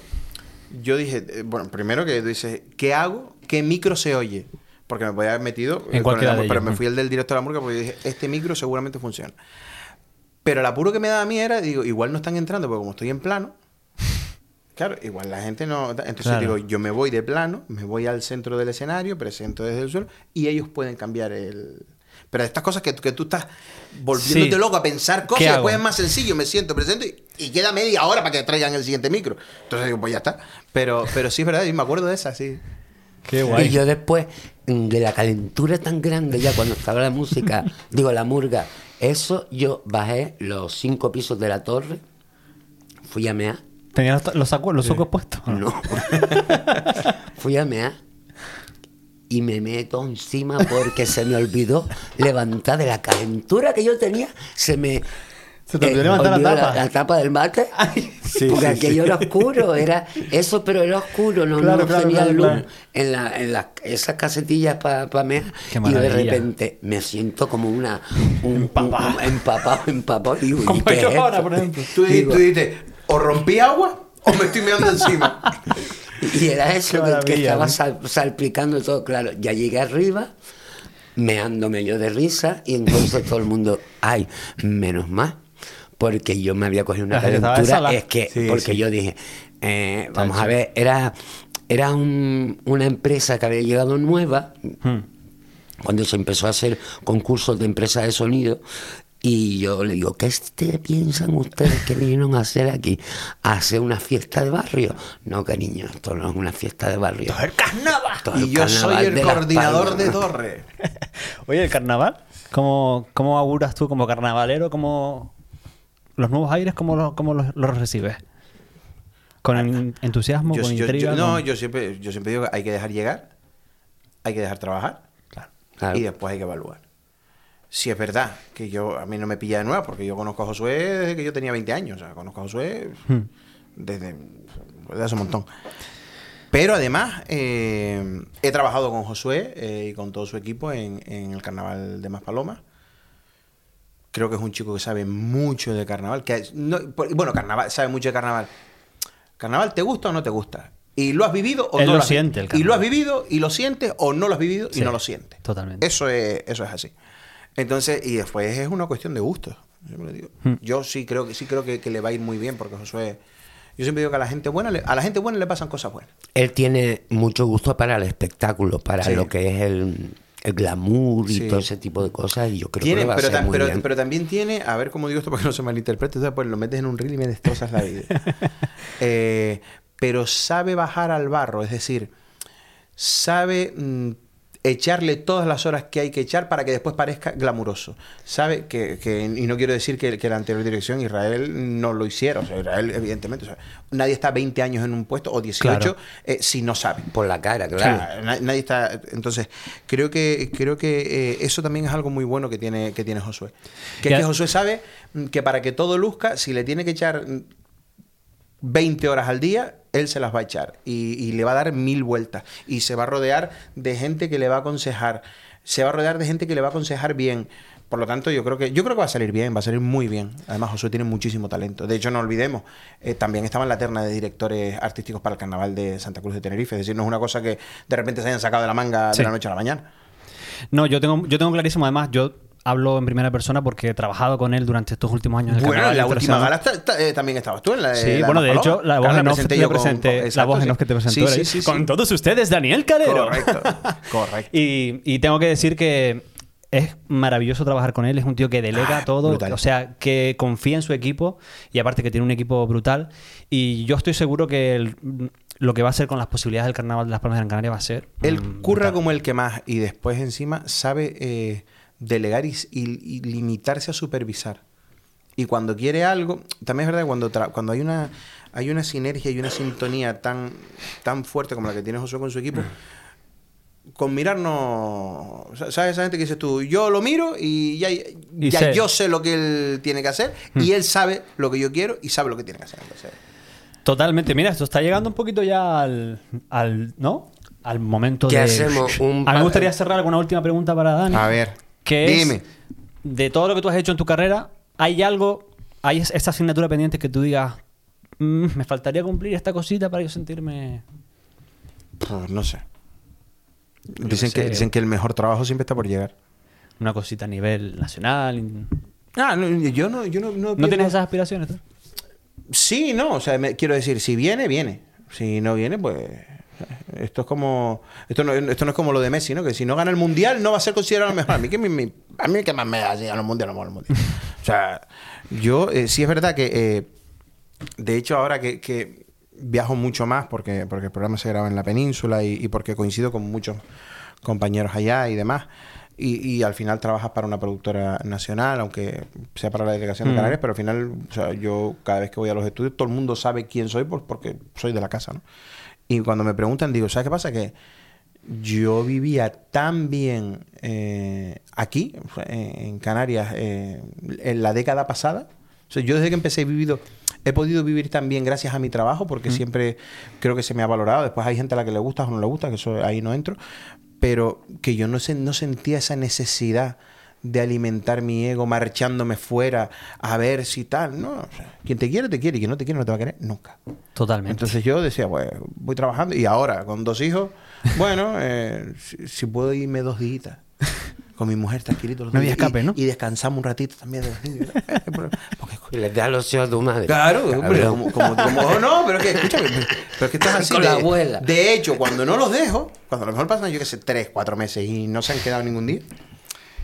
D: yo dije, eh, bueno, primero que tú dices, ¿qué hago? ¿Qué micro se oye? Porque me podía haber metido
C: En
D: eh, el-
C: de
D: Pero
C: ellos.
D: me fui el del director de la murga porque dije, este micro seguramente funciona. Pero el apuro que me daba a mí era, digo, igual no están entrando porque como estoy en plano, claro, igual la gente no... Entonces
C: Claro.
D: digo, yo me voy de plano, me voy al centro del escenario, presento desde el suelo y ellos pueden cambiar el... Pero estas cosas que, que tú estás volviéndote
C: Sí.
D: loco a pensar cosas después es más sencillo, me siento, presento y, y queda media hora para que traigan el siguiente micro. Entonces digo, pues ya está. Pero, pero sí es verdad, y me acuerdo de esa, sí.
C: Qué guay.
B: Y yo después, de la calentura tan grande ya cuando estaba la música, digo, la murga, eso yo bajé los cinco pisos de la torre, fui a mear,
C: ¿Tenías los, los sacos, los sacos puestos?
B: no, fui a mear y me meto encima porque se me olvidó levantar de la calentura que yo tenía, se me...
C: Se te olvidó levantar la
B: olvidó
C: tapa.
B: La, tapa del mate.
D: Sí,
B: porque
D: sí,
B: aquello era oscuro, era eso, pero era oscuro, no,
C: Claro,
B: no
C: claro,
B: tenía
C: claro,
B: luz
C: claro.
B: en, la, en las- esas casetillas para mear.
C: Qué
B: y de repente me siento como una un, un-
C: Empapado.
B: un- empapado, empapado. Y digo, ¿y
C: Como
B: qué es
C: yo
B: esto?
C: ahora, por ejemplo.
D: Tú, di-
B: Digo,
D: tú dices, o rompí agua o me estoy meando encima.
B: Y era eso que- estaba salpicando todo. Claro, ya llegué arriba, meándome yo de risa, y entonces todo el mundo, ay, menos mal. Porque yo me había cogido una calentura. Es que,
D: Sí,
B: porque
D: sí.
B: yo dije, eh, vamos a ver, era, era un- una empresa que había llegado nueva,
C: Hmm.
B: cuando se empezó a hacer concursos de empresas de sonido. Y yo le digo, ¿qué este piensan ustedes que vinieron a hacer aquí? ¿A hacer una fiesta de barrio? No, cariño, esto no es una fiesta de barrio.
D: ¡El carnaval!
B: Esto es
D: Y yo soy el coordinador de Torre.
C: Oye, el carnaval, ¿cómo, cómo auguras tú como carnavalero? ¿Cómo los nuevos aires, cómo los, cómo los, los recibes? ¿Con en- entusiasmo,
D: Yo-
C: con
D: yo-
C: intriga?
D: yo- no,
C: con-
D: yo siempre, yo siempre digo que hay que dejar llegar, hay que dejar trabajar
B: Claro.
D: y después hay que evaluar. Si es verdad que yo a mí no me pilla de nuevo, porque yo conozco a Josué desde que yo tenía 20 años, o sea, conozco a Josué
C: Hmm.
D: desde, desde hace un montón. Pero además eh, he trabajado con Josué eh, y con todo su equipo en, en el carnaval de Maspalomas. Creo que es un chico que sabe mucho de carnaval. Que no- bueno, carnaval, sabe mucho de carnaval. ¿Carnaval te gusta o no te gusta? ¿Y lo has vivido o
C: Él
D: no
C: lo
D: has
C: siente, el
D: Y lo has vivido y lo sientes o no lo has vivido y no lo sientes.
C: totalmente.
D: Eso es, eso es así. Entonces, y después es una cuestión de gusto. Yo, siempre lo digo.
C: Hmm.
D: Yo sí creo que sí creo que, que le va a ir muy bien porque Josué. Yo siempre digo que a la gente buena le- a la gente buena le pasan cosas buenas.
B: Él tiene mucho gusto para el espectáculo, para
D: Sí.
B: lo que es el, el glamour y
D: Sí.
B: todo ese tipo de cosas. Y yo creo
D: Tiene,
B: que le va
D: pero,
B: a ser muy
D: pero-
B: bien.
D: pero también tiene, a ver cómo digo esto para que no se malinterprete, o sea, pues lo metes en un reel y me destrozas la vida. Eh, pero sabe bajar al barro, es decir, sabe mm, echarle todas las horas que hay que echar para que después parezca glamuroso. Sabe que, que- y no quiero decir que, que la anterior dirección, Israel, no lo hiciera. O sea, Israel, evidentemente, o sea, nadie está 20 años en un puesto o 18
C: Claro.
D: eh, si no sabe.
B: Por la cara,
D: O
B: claro.
D: sea, na- nadie está. Entonces, creo que creo que eh, eso también es algo muy bueno que tiene, que tiene Josué. Que es que Josué sabe mm, que para que todo luzca, si le tiene que echar mm, 20 horas al día, él se las va a echar y, y le va a dar mil vueltas. Y se va a rodear de gente que le va a aconsejar. Se va a rodear de gente que le va a aconsejar bien. Por lo tanto, yo creo que yo creo que va a salir bien, va a salir muy bien. Además, Josué tiene muchísimo talento. De hecho, no olvidemos, eh, también estaba en la terna de directores artísticos para el Carnaval de Santa Cruz de Tenerife. Es decir, no es una cosa que de repente se hayan sacado de la manga
C: Sí.
D: de la noche a la mañana.
C: No, yo tengo, yo tengo clarísimo, además, yo hablo en primera persona porque he trabajado con él durante estos últimos años. en el
D: Bueno, en la última gala ta- ta- eh, también estabas tú en la
C: Sí,
D: la
C: bueno, de hecho, la voz
D: Claro,
C: en off
D: presenté
C: te presenté,
D: con-
C: la
D: exacto,
C: voz en off que te presentó
D: Sí, sí.
C: Con todos ustedes, Daniel Calero.
D: Correcto, correcto.
C: Y, y tengo que decir que es maravilloso trabajar con él. Es un tío que delega
D: Ah,
C: todo.
D: brutal.
C: O sea, que confía en su equipo y aparte que tiene un equipo brutal. Y yo estoy seguro que el- lo que va a hacer con las posibilidades del Carnaval de las Palmas de Gran Canaria va a ser.
D: Él
C: mm,
D: curra
C: brutal.
D: como el que más y después encima sabe eh, delegar y, y- y limitarse a supervisar. Y cuando quiere algo, también es verdad que cuando, tra- cuando hay una hay una sinergia y una sintonía tan, tan fuerte como la que tiene Josué con su equipo, con mirar no... ¿Sabes esa gente que dices tú? Yo lo miro y ya, ya
C: sé.
D: yo sé lo que él tiene que hacer y él sabe lo que yo quiero y sabe lo que tiene que hacer. Entonces,
C: Totalmente. Mira, esto está llegando un poquito ya al. al ¿No? Al momento
B: ¿Qué
C: de.
B: hacemos? Un
C: A mí me gustaría cerrar con una última pregunta para Dani.
D: A ver,
C: Que es,
D: dime.
C: de todo lo que tú has hecho en tu carrera, ¿hay algo, hay es- esta asignatura pendiente que tú digas, "Mm, me faltaría cumplir esta cosita para yo sentirme...
D: Pues no sé.
C: Yo
D: Dicen que, dicen que el mejor trabajo siempre está por llegar.
C: Una cosita a nivel nacional.
D: Ah, no, yo no, yo no, no,
C: ¿No tienes esas aspiraciones tú?
D: Sí, no, o sea, me- quiero decir, si viene, viene. Si no viene, pues esto es como esto no, esto no es como lo de Messi, ¿no? Que si no gana el mundial no va a ser considerado el mejor. A mí que me, me- a mí que más me da si gana el mundial no el mundial. O sea, yo eh, sí es verdad que eh, de hecho ahora que, que viajo mucho más porque porque el programa se graba en la península y, y porque coincido con muchos compañeros allá y demás. Y, y al final trabajas para una productora nacional, aunque sea para la delegación de
C: Mm.
D: Canarias, pero al final, o sea, yo cada vez que voy a los estudios, todo el mundo sabe quién soy por- porque soy de la casa, ¿no? Y cuando me preguntan, digo, ¿sabes qué pasa? Que yo vivía tan bien eh, aquí, eh, en Canarias, eh, en la década pasada. O sea, yo desde que empecé he vivido, he podido vivir tan bien gracias a mi trabajo, porque siempre creo que se me ha valorado. Después hay gente a la que le gusta o no le gusta, que eso ahí no entro. Pero que yo no, se- no sentía esa necesidad de alimentar mi ego marchándome fuera a ver si tal. No, o sea, quien te quiere, te quiere, y quien no te quiere, no te va a querer nunca.
C: Totalmente.
D: Entonces yo decía, pues voy trabajando y ahora con dos hijos, bueno, eh, si, si puedo irme dos días. con mi mujer tranquilito. los
C: No
D: días, y-
C: escape, ¿no?
D: Y descansamos un ratito también. de. Porque-
B: Y les da los ojos a tu madre.
D: Claro, hombre, como, como, como- oh, no, pero es que, escúchame, pero es que estás así.
B: Con
D: de,
B: la abuela.
D: De hecho, cuando no los dejo, cuando a lo mejor pasan, yo qué sé, tres, cuatro meses y no se han quedado ningún día,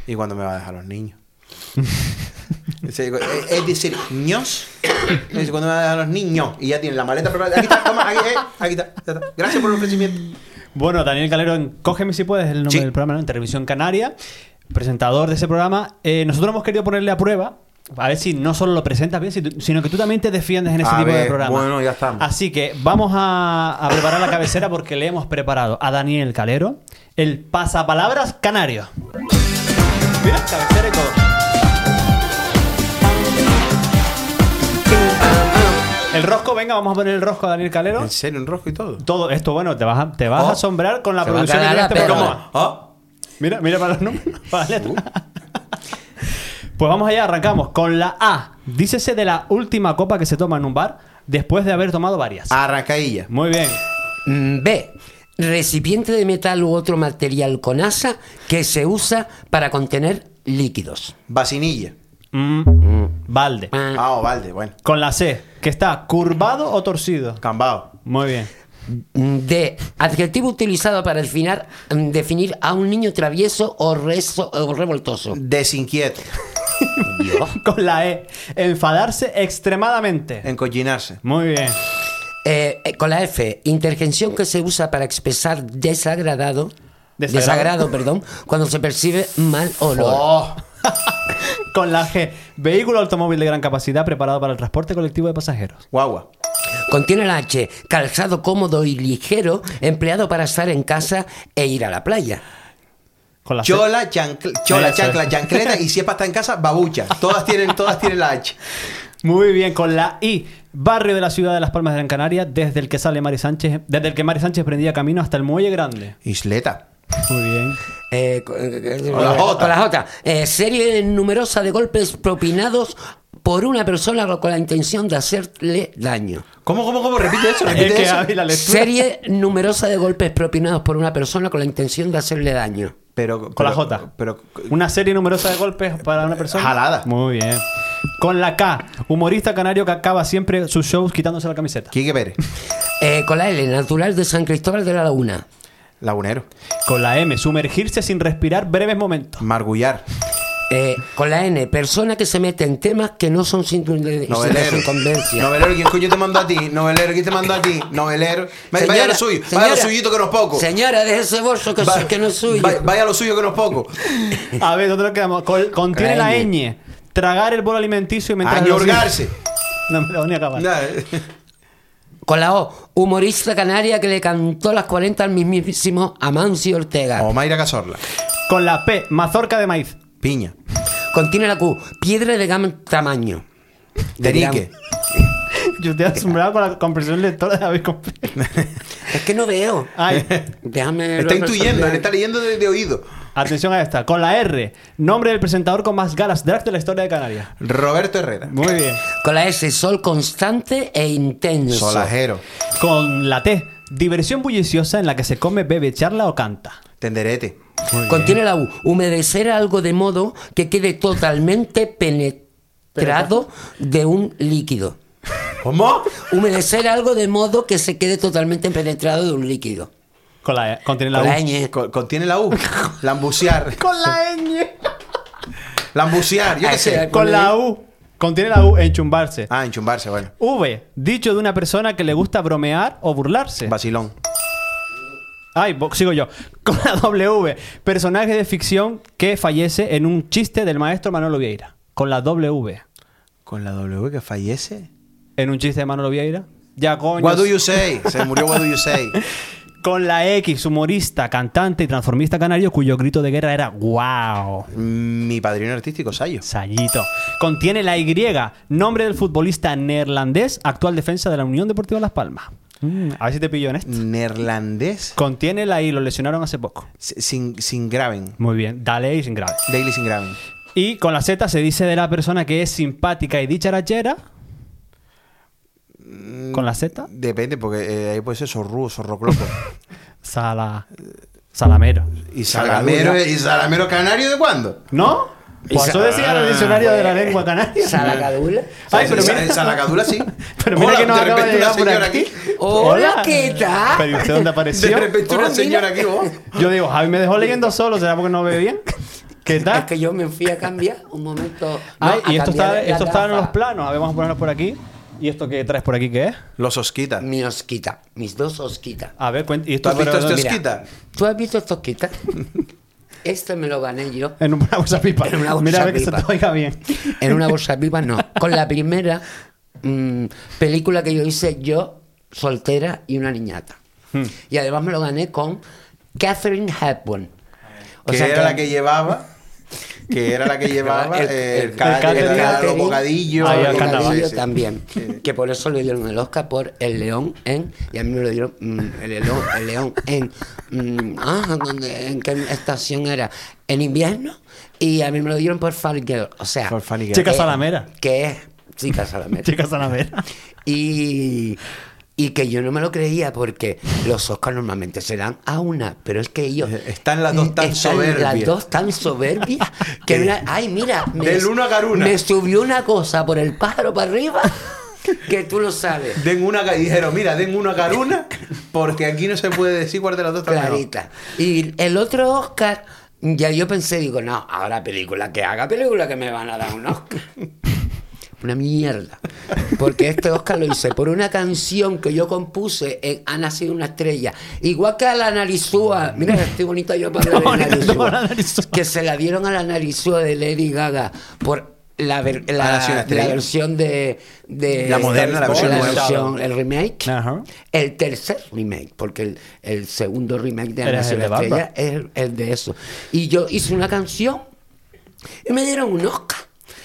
D: y cuando me va a dejar los niños. Es decir, es decir, ños. Es cuando me va a dejar los niños y ya tienen la maleta preparada. Aquí está, toma, aquí, eh, aquí está, ya está. Gracias por el ofrecimiento.
C: Bueno, Daniel Calero, en Cógeme si puedes, el nombre
D: Sí.
C: del programa, ¿no? En Televisión Canaria, presentador de ese programa. Eh, nosotros hemos querido ponerle a prueba, a ver si no solo lo presentas bien, sino que tú también te defiendes en ese
D: A
C: tipo de programa.
D: bueno, ya estamos.
C: Así que vamos a, a preparar la cabecera porque le hemos preparado a Daniel Calero el pasapalabras canario. Mira, cabecera y todo. El rosco, venga, vamos a poner el rosco a Daniel Calero.
D: ¿En serio? ¿En rojo y todo?
C: Todo esto, bueno, te vas a, te vas
D: Oh,
C: a asombrar con la
B: se va a
C: producción de este programa.
D: ¿Ah?
C: Mira, mira para los números, para la letra. Pues vamos allá, arrancamos con la A. Dícese de la última copa que se toma en un bar después de haber tomado varias.
D: Arrancailla.
C: Muy bien.
B: Mm, B. Recipiente de metal u otro material con asa que se usa para contener líquidos.
D: Vacinilla.
C: Mm, Balde.
B: Ah,
D: Ah, o balde, bueno.
C: Con la C, que está curvado o torcido.
D: Cambao.
C: Muy bien.
B: mm, D. Adjetivo utilizado para definir, mm, definir a un niño travieso o, rezo- o revoltoso.
D: Desinquieto.
B: Dios.
C: Con la E, enfadarse extremadamente.
D: Encochinarse.
C: Muy bien.
B: Eh, eh, con la F, intervención que se usa para expresar desagradado,
C: Desagrado.
B: desagrado, perdón, cuando se percibe mal olor.
D: Oh.
C: Con la G, vehículo automóvil de gran capacidad preparado para el transporte colectivo de pasajeros.
D: Guagua.
B: Contiene la H, calzado cómodo y ligero, empleado para estar en casa e ir a la playa.
C: Con la.
D: Chola, chancla, chola, chancla, chancleta y si es para estar en casa, babucha. Todas tienen, todas tienen la H.
C: Muy bien, con la I, barrio de la ciudad de Las Palmas de Gran Canaria, desde el que sale Mari Sánchez, desde el que Mari Sánchez prendía camino hasta el Muelle Grande.
D: Isleta.
C: Muy bien.
B: Eh, con, eh,
D: Con la J.
B: con la J. Eh, serie numerosa de golpes propinados por una persona con la intención de hacerle daño.
D: ¿Cómo, cómo, cómo? Repite eso,
C: Es
D: repite
C: que
D: eso.
C: Javi, la lectura.
B: Serie numerosa de golpes propinados por una persona con la intención de hacerle daño.
D: Pero,
C: Con la J.
D: Pero,
C: Una serie numerosa de golpes para una persona.
D: Jalada.
C: Muy bien. Con la K, humorista canario que acaba siempre sus shows quitándose la camiseta.
D: Quique Pérez.
B: Eh, con la L, natural de San Cristóbal de la Laguna.
D: Lagunero.
C: Con la M, sumergirse sin respirar breves momentos.
D: Margullar.
B: Eh, con la N, persona que se mete en temas que no son sin, sin
D: Novelero.
B: convencia.
D: Novelero, ¿quién coño te mandó a ti? Novelero, ¿quién te mandó a ti? Novelero. Vaya, vaya a lo suyo. vaya a lo suyito que no es poco.
B: Señora, deje ese bolso que,
D: Va-
B: que no es suyo.
D: Vaya, vaya a lo suyo que no es poco.
C: A ver, ¿dónde nos quedamos? Con- contiene la
B: Ñ.
C: ñ. Tragar el bolo alimenticio mientras... lo
D: Añorgarse.
C: No me lo voy a acabar.
D: Nah,
B: Con la O, humorista canaria que le cantó las 40 al mismísimo Amancio Ortega.
D: O Mayra Cazorla.
C: Con la P, mazorca de maíz.
D: Piña.
B: Contiene la Q, piedra de gran tamaño. De
D: Terique.
C: Yo estoy asombrado con la comprensión lectora de David
B: Es que no veo.
C: Ay,
B: Déjame.
D: Está intuyendo, le está leyendo de, de oído.
C: atención a esta. Con la R, nombre del presentador con más galas drag de la historia de Canarias.
D: Roberto Herrera.
C: Muy bien.
B: Con la S, sol constante e intenso.
D: Solajero.
C: Con la T, diversión bulliciosa en la que se come, bebe, charla o canta.
D: Tenderete.
B: Contiene la U, humedecer algo de modo que quede totalmente penetrado de un líquido.
D: ¿Cómo?
B: Humedecer algo de modo que se quede totalmente penetrado de un líquido.
C: Con la E, contiene la
B: Con
C: U.
B: la ñ.
D: Co- Contiene la U. Lambucear.
C: Con la ñ.
D: Lambucear, yo qué sé.
C: Con la U. Contiene la U, enchumbarse.
D: Ah, enchumbarse, bueno.
C: V, dicho de una persona que le gusta bromear o burlarse.
D: Vacilón.
C: Ay, sigo yo. Con la W, personaje de ficción que fallece en un chiste del maestro Manolo Vieira. Con la W.
D: Con la W que fallece.
C: En un chiste de Manolo Vieira. Ya, coño.
D: What do you say? Se murió What do you say?
C: Con la X, humorista, cantante y transformista canario cuyo grito de guerra era ¡Wow!
D: Mi padrino artístico, Sayo.
C: Sayito. Contiene la Y, nombre del futbolista neerlandés, actual defensa de la Unión Deportiva Las Palmas. Mm, a ver si te pillo en esto.
D: Neerlandés.
C: Contiene la I, lo lesionaron hace poco.
D: S- Sin, sin graven.
C: Muy bien, dale y sin grave.
D: Daily sin graven.
C: Y con la Z se dice de la persona que es simpática y dicharachera. Con la Z,
D: Depende, porque eh, ahí puede ser sorru, sorroclopo.
C: sala. Salamero.
D: ¿Y Salamero, ¿Y Salamero Canario de cuándo?
C: ¿No? Pues eso
B: sa-
C: decía el diccionario de la lengua canaria.
B: Salacadula.
C: Ay, pero mira-
D: En Salacadula sí.
C: Pero mira
D: Hola,
C: que nos
D: de
C: acaba de
D: repente
C: llegar
D: una
C: por
D: señora
C: aquí.
B: Hola, ¿qué tal?
C: Pero ¿y usted dónde apareció?
D: De repente una señora aquí, vos.
C: Yo digo, Javi me dejó leyendo solo, ¿será porque no ve bien? ¿Qué tal?
B: Es que yo me fui a cambiar un momento.
C: Ay,
B: no,
C: y esto está,
B: la
C: esto está en los planos. A ver, vamos a ponerlo por aquí. ¿Y esto que traes por aquí qué es?
D: Los Osquitas.
B: Mi osquita, mis dos osquitas.
C: A ver, cuenta. ¿y
D: ¿Tú
C: esto
D: has visto este Osquita?
B: ¿Tú has visto estos osquitas? este me lo gané yo.
C: En una bolsa pipa.
B: En una bolsa
C: Mira a ver que se
B: pipa.
C: te oiga bien.
B: En una bolsa pipa, no. Con la primera mm, película que yo hice yo, soltera y una niñata.
C: Hmm.
B: Y además me lo gané con Catherine Hepburn. O
D: que
B: sea,
D: era
B: que-
D: la que llevaba. Que era la que llevaba
B: El-
D: eh,
B: el-
D: el,
C: el
B: catering.
D: bocadillos.
C: Ahí
B: el bocadillo
D: sí.
B: también. Que por eso le dieron el Oscar por El León en. Y a mí me lo dieron mm, el, león, el León en. mm, ah, ¿dónde- ¿en qué estación era? En invierno. Y a mí me lo dieron por Girl. O sea.
D: Por Girl.
C: Chica Salamera.
B: Que es. Chica Salamera.
C: Chica Salamera.
B: Y, y que yo no me lo creía porque los Oscars normalmente se dan a una, pero es que ellos...
D: Eh, están las dos tan
B: están
D: soberbias.
B: Las dos tan soberbias que, ay, mira, me,
D: Del uno a Garuna.
B: me subió una cosa por el pájaro para arriba que tú lo sabes.
D: Den una dijeron, mira, den una caruna, porque aquí no se puede decir cuál de las dos mejor.
B: Clarita. Y el otro Oscar, ya yo pensé, digo, no, ahora película que haga película que me van a dar un Oscar. Una mierda. Porque este Oscar lo hice por una canción que yo compuse en Ha nacido una estrella. Igual que a la Narizúa. Mira, estoy bonita yo para Narizúa.
C: para la Narizúa.
B: Que se la dieron a la Narizúa de Lady Gaga por la, ver- la- versión de, de-
D: La moderna, la versión
B: versión- el remake.
C: Ajá.
B: El tercer remake, porque el, el segundo remake de Ana Estrella es el, el de eso. Y yo hice una canción y me dieron un Oscar.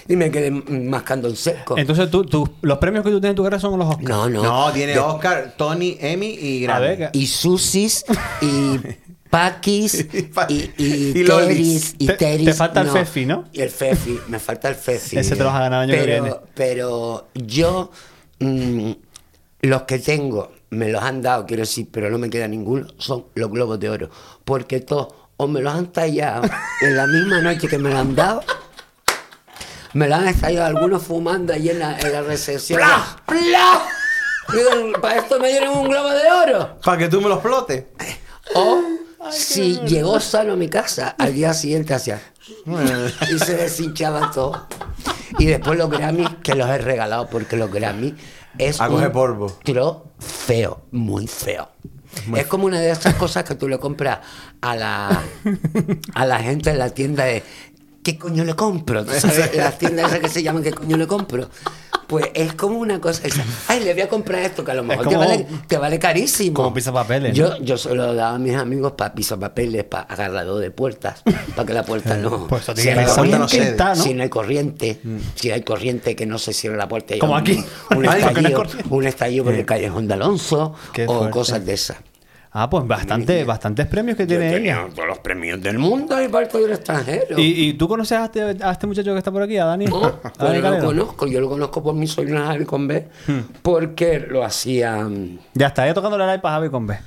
B: Y me quedé mascando en seco.
C: Entonces, tú, tú- los premios que tú tienes en tu carrera son los Oscars.
B: no, no.
D: No, tiene
B: De-
D: Oscar, Tony, Emmy y Grammy.
C: que-
B: Y Susis, y Paquis,
D: Y
B: y, y,
D: y
B: Teris, y
C: Te-
B: Teris.
C: te falta el Fefi, ¿no?
B: Y el Fefi, me falta el Fefi.
C: Ese te lo vas a ganar el año que
B: pero,
C: viene.
B: Pero yo, mm, los que tengo, me los han dado, quiero decir, pero no me queda ninguno, son los globos de oro. Porque todos, o me los han tallado en la misma noche que me lo han dado, me lo han estallado algunos fumando ahí en la, en la recepción. ¡Pla! Digo, Para esto me dieron un globo de oro.
D: Para que tú me los explotes.
B: O si llegó sano a mi casa, al día siguiente hacía. y se deshinchaba todo. Y después los Grammys, que los he regalado, porque los Grammys es
D: A
B: un
D: polvo.
B: trofeo, muy feo. Es como una de esas cosas que tú le compras a la, a la gente en la tienda de ¿qué coño le compro? ¿Tú ¿Sabes? Las tiendas esas que se llaman ¿qué coño le compro? Pues es como una cosa, esa, ay, le voy a comprar esto que a lo mejor te, vale, te vale carísimo.
C: como pisapapeles, ¿no?
B: Yo, yo se lo daba a mis amigos para pisapapeles, para agarrador de puertas, para que la puerta no...
C: Pues
B: si hay
D: no
B: si no hay corriente, si hay corriente que no se cierre la puerta.
C: Como
B: un-
C: aquí.
B: Un
C: hay
B: estallido, un estallido por el callejón de Alonso
C: Qué
B: o
C: fuerte.
B: cosas de esas.
C: Ah, pues bastante, bastantes premios que
B: Yo
C: tiene
B: tenía
C: ella.
B: todos los premios del mundo y parto del extranjero.
C: ¿Y, y tú conoces a este, a este muchacho que está por aquí, a Dani?
B: No,
C: ¿A Dani
B: no lo conozco, yo lo conozco por mi sobrino Javi con B,
C: Hmm.
B: porque lo hacía... mm,
C: Ya está, ya tocando la para Javi con B.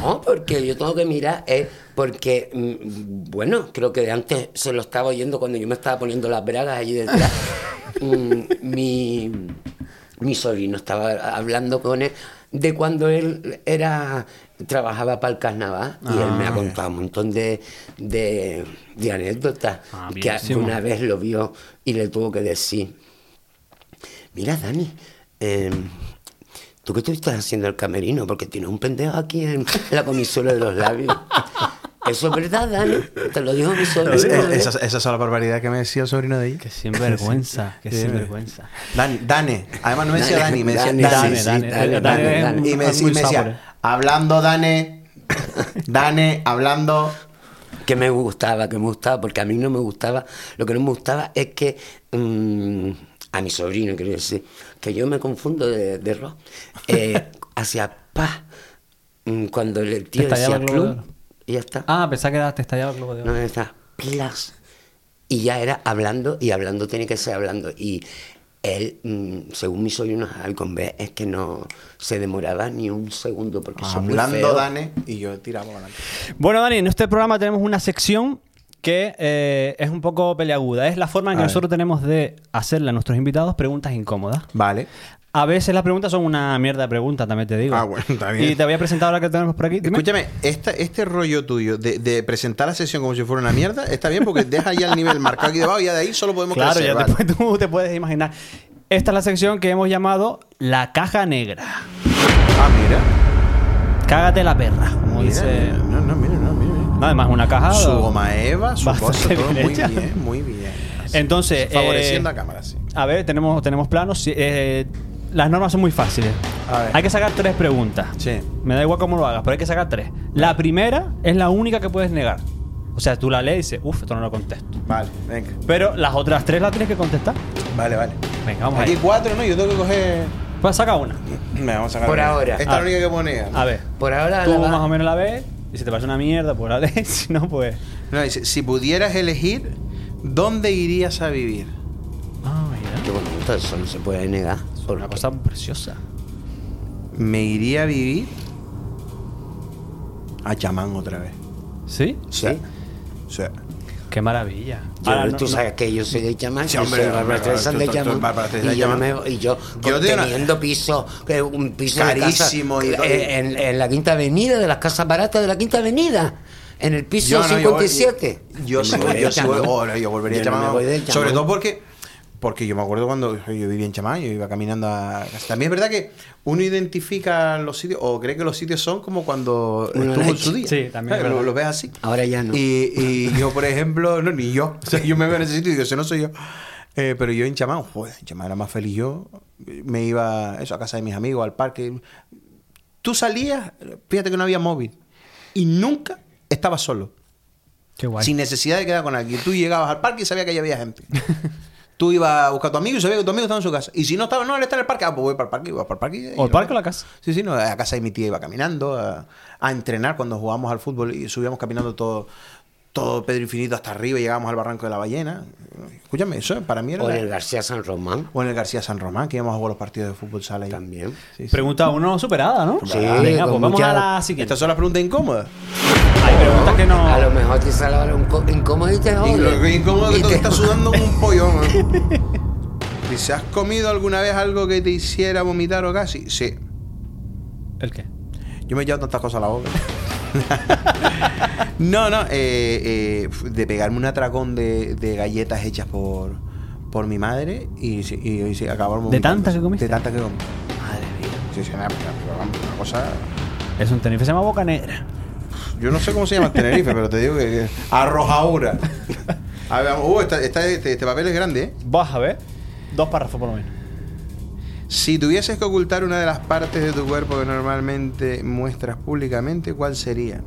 B: No, porque yo tengo que mirar, es porque, mm, bueno, creo que de antes se lo estaba oyendo cuando yo me estaba poniendo las bragas allí detrás. Mm, mi, mi sobrino estaba hablando con él de cuando él era trabajaba para el carnaval y él me ha contado un montón de, de, de anécdotas
C: Ah,
B: que
C: bienísimo.
B: una vez lo vio y le tuvo que decir mira Dani eh, ¿Tú qué te estás haciendo el camerino? Porque tienes un pendejo aquí en la comisura de los labios. Eso es verdad, Dani. Te lo dijo mi sobrino.
D: Es-
B: ¿eh?
D: es- Esas esas son las barbaridades que me decía el sobrino de ella.
C: Que sinvergüenza, que sinvergüenza.
D: Dani, Dane. Además no me decía Dani, me decía
B: Dani,
D: Dane.
C: Dane, Dane,
B: Dani,
C: Dane
B: Dani,
C: es
B: Dani.
C: un-
D: Y me, decía, me decía,
C: sabores.
D: hablando Dane, Dane, hablando...
B: que me gustaba, que me gustaba, porque a mí no me gustaba, lo que no me gustaba es que mm, a mi sobrino, quiero decir, que yo me confundo de, de rock, eh, hacia paz, mm, cuando el tío decía club. Y ya está,
C: Ah, pensaba que te estallaba el globo de oro.
B: no está, plas, y ya era hablando, y hablando tiene que ser hablando, y él, mm, según mis sobrinos con B, es que no se demoraba ni un segundo porque son muy
D: Hablando
B: feos.
D: Dane y yo tiramos adelante.
C: Bueno, Dani, en este programa tenemos una sección que eh, es un poco peleaguda. Es la forma en que
D: A ver.
C: nosotros tenemos de hacerle a nuestros invitados preguntas incómodas.
D: Vale.
C: A veces las preguntas son una mierda de pregunta, también te digo.
D: Ah, bueno, está bien.
C: Y te voy a presentar ahora que tenemos por aquí. Dime.
D: Escúchame, esta- este rollo tuyo de, de presentar la sesión como si fuera una mierda está bien porque deja ya el nivel marcado aquí debajo y ya de ahí solo podemos
C: Claro,
D: crecer,
C: ya
D: vale.
C: te, tú te puedes imaginar. Esta es la sección que hemos llamado la caja negra.
D: Ah, mira.
C: Cágate la perra, como
D: Mira,
C: dice.
D: no, no, mira, no, mira.
C: Nada más una caja.
D: Su goma Eva, su cosa, todo
C: bien
D: muy
C: hecha.
D: bien, muy bien. Así.
C: Entonces,
D: Favoreciendo
C: eh,
D: a cámara, sí.
C: A ver, tenemos, tenemos planos. eh, las normas son muy fáciles.
D: A ver.
C: Hay que sacar tres preguntas.
D: Sí.
C: Me da igual cómo lo hagas, pero hay que sacar tres. La primera es la única que puedes negar. O sea, tú la lees y dices, uff, esto no lo contesto.
D: Vale, venga.
C: Pero las otras tres las tienes que contestar.
D: Vale, vale.
C: Venga, vamos
D: Aquí
C: ahí.
D: cuatro, ¿no? Yo tengo que coger.
C: Pues saca una.
D: Venga, vamos a sacar
B: Por
D: una.
B: ahora.
D: Esta es la única que ponía.
C: A ver.
B: Por ahora
C: Tú
B: la va-
C: más o menos la ves. Y si te parece una mierda, pues la lees. Si no, pues.
D: No, dice, si pudieras elegir, ¿dónde irías a vivir?
C: Ah, mira.
B: Qué bonito, eso no se puede negar.
C: Una
B: porque-
C: cosa preciosa.
D: Me iría a vivir a chamán otra vez.
C: ¿Sí?
B: Sí.
D: O sea,
C: Qué maravilla.
B: Yo-
C: Ahora,
B: tú
C: no-
B: sabes que yo soy de chamán,
D: Sí,
B: yo
D: hombre,
B: soy de chamán. Y yo, no me- y yo
D: Yo una-
B: teniendo piso, un piso
D: Carísimo y
B: de
D: todo.
B: casa, eh, en, en la Quinta Avenida, de las casas baratas de la Quinta Avenida. En el piso
D: no, yo-
B: 57.
D: Yo, sí, yo sí, oh, yo volvería
B: Yo
D: a chamán. Sobre todo porque, porque yo me acuerdo cuando yo vivía en chamán, yo iba caminando a casa. También es verdad que uno identifica los sitios, o cree que los sitios son como cuando
B: Uno
D: estuvo en su día.
C: Sí, también
D: ¿Sabes? Lo, lo ves así.
B: Ahora ya no.
D: Y, y yo, por ejemplo, no, ni yo. O sea, yo me veo en ese sitio y digo, ese no soy yo. Eh, pero yo en chamán, joder, en chamán era más feliz yo. Me iba eso, a casa de mis amigos, al parque. Tú salías, fíjate que no había móvil. Y nunca estabas solo.
C: Qué guay.
D: Sin necesidad de quedar con alguien. Tú llegabas al parque y sabías que allá había gente. Tú ibas a buscar a tu amigo y sabías que tu amigo estaba en su casa. Y si no estaba, no, él está en el parque. Ah, pues voy para el parque, iba para el parque.
C: ¿O el parque o la casa?
D: Sí, sí, no, a casa de mi tía iba caminando, a, a entrenar cuando jugábamos al fútbol y subíamos caminando todo, todo Pedro Infinito hasta arriba y llegábamos al barranco de la ballena. Escúchame, eso para mí era.
B: O en el García San Román
D: o en el García San Román, que íbamos a jugar los partidos de fútbol sala ahí.
B: también.
D: Sí, sí.
C: Pregunta uno superada, ¿no?
B: Sí,
C: Venga, pues vamos
B: mucha-
C: a la siguiente.
D: Estas son las preguntas incómodas.
C: Hay preguntas que no.
B: A lo mejor te sale ahora un incómodo y te
D: Y
B: jode.
D: lo que incómodo que
B: Y
D: todo
B: te-
D: está sudando como un pollo. Dice, ¿has comido alguna vez algo que te hiciera vomitar o casi? Sí.
C: ¿El qué?
D: Yo me he llevado tantas cosas a la boca. no, no, eh, eh, de pegarme un atracón de, de galletas hechas por, por mi madre y, y, y
C: ¿De tantas que comiste?
D: De tantas que comí.
C: Madre mía.
D: Sí, sí, una, una- una cosa...
C: Es un Tenerife, se llama Boca Negra.
D: Yo no sé cómo se llama en Tenerife, pero te digo que... que arrojadura. A ver, vamos. Uh, esta- esta- este, este papel es grande, ¿eh?
C: Vas a ver. Dos párrafos por lo menos.
D: Si tuvieses que ocultar una de las partes de tu cuerpo que normalmente muestras públicamente, ¿cuál sería?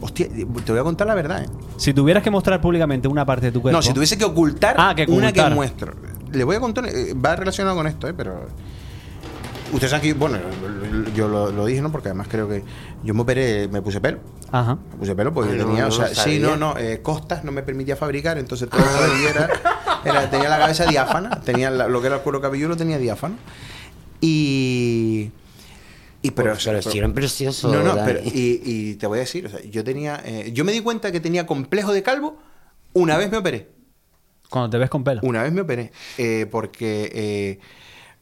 D: Hostia, te voy a contar la verdad, ¿eh?
C: Si tuvieras que mostrar públicamente una parte de tu cuerpo.
D: No, si tuviese que ocultar
C: Ah, que
D: una que
C: ocultar.
D: muestro. Le voy a contar, eh, va relacionado con esto, ¿eh? Pero. Ustedes saben que, bueno, yo lo, lo dije, ¿no? Porque además creo que yo me operé, me puse pelo.
C: Ajá.
D: Me puse pelo porque yo tenía,
B: no
D: o sea, sí, no, no, eh, Costas no me permitía fabricar, entonces todo lo era, era- tenía la cabeza diáfana, tenía la- lo que era el cuero cabelludo lo tenía diáfano. Y. Y pero,
B: se lo hicieron precioso.
D: no, no, pero y, y te voy a decir, o sea, yo tenía, eh, yo me di cuenta que tenía complejo de calvo una vez me operé.
C: Cuando te ves con pelo.
D: Una vez me operé. eh, porque eh,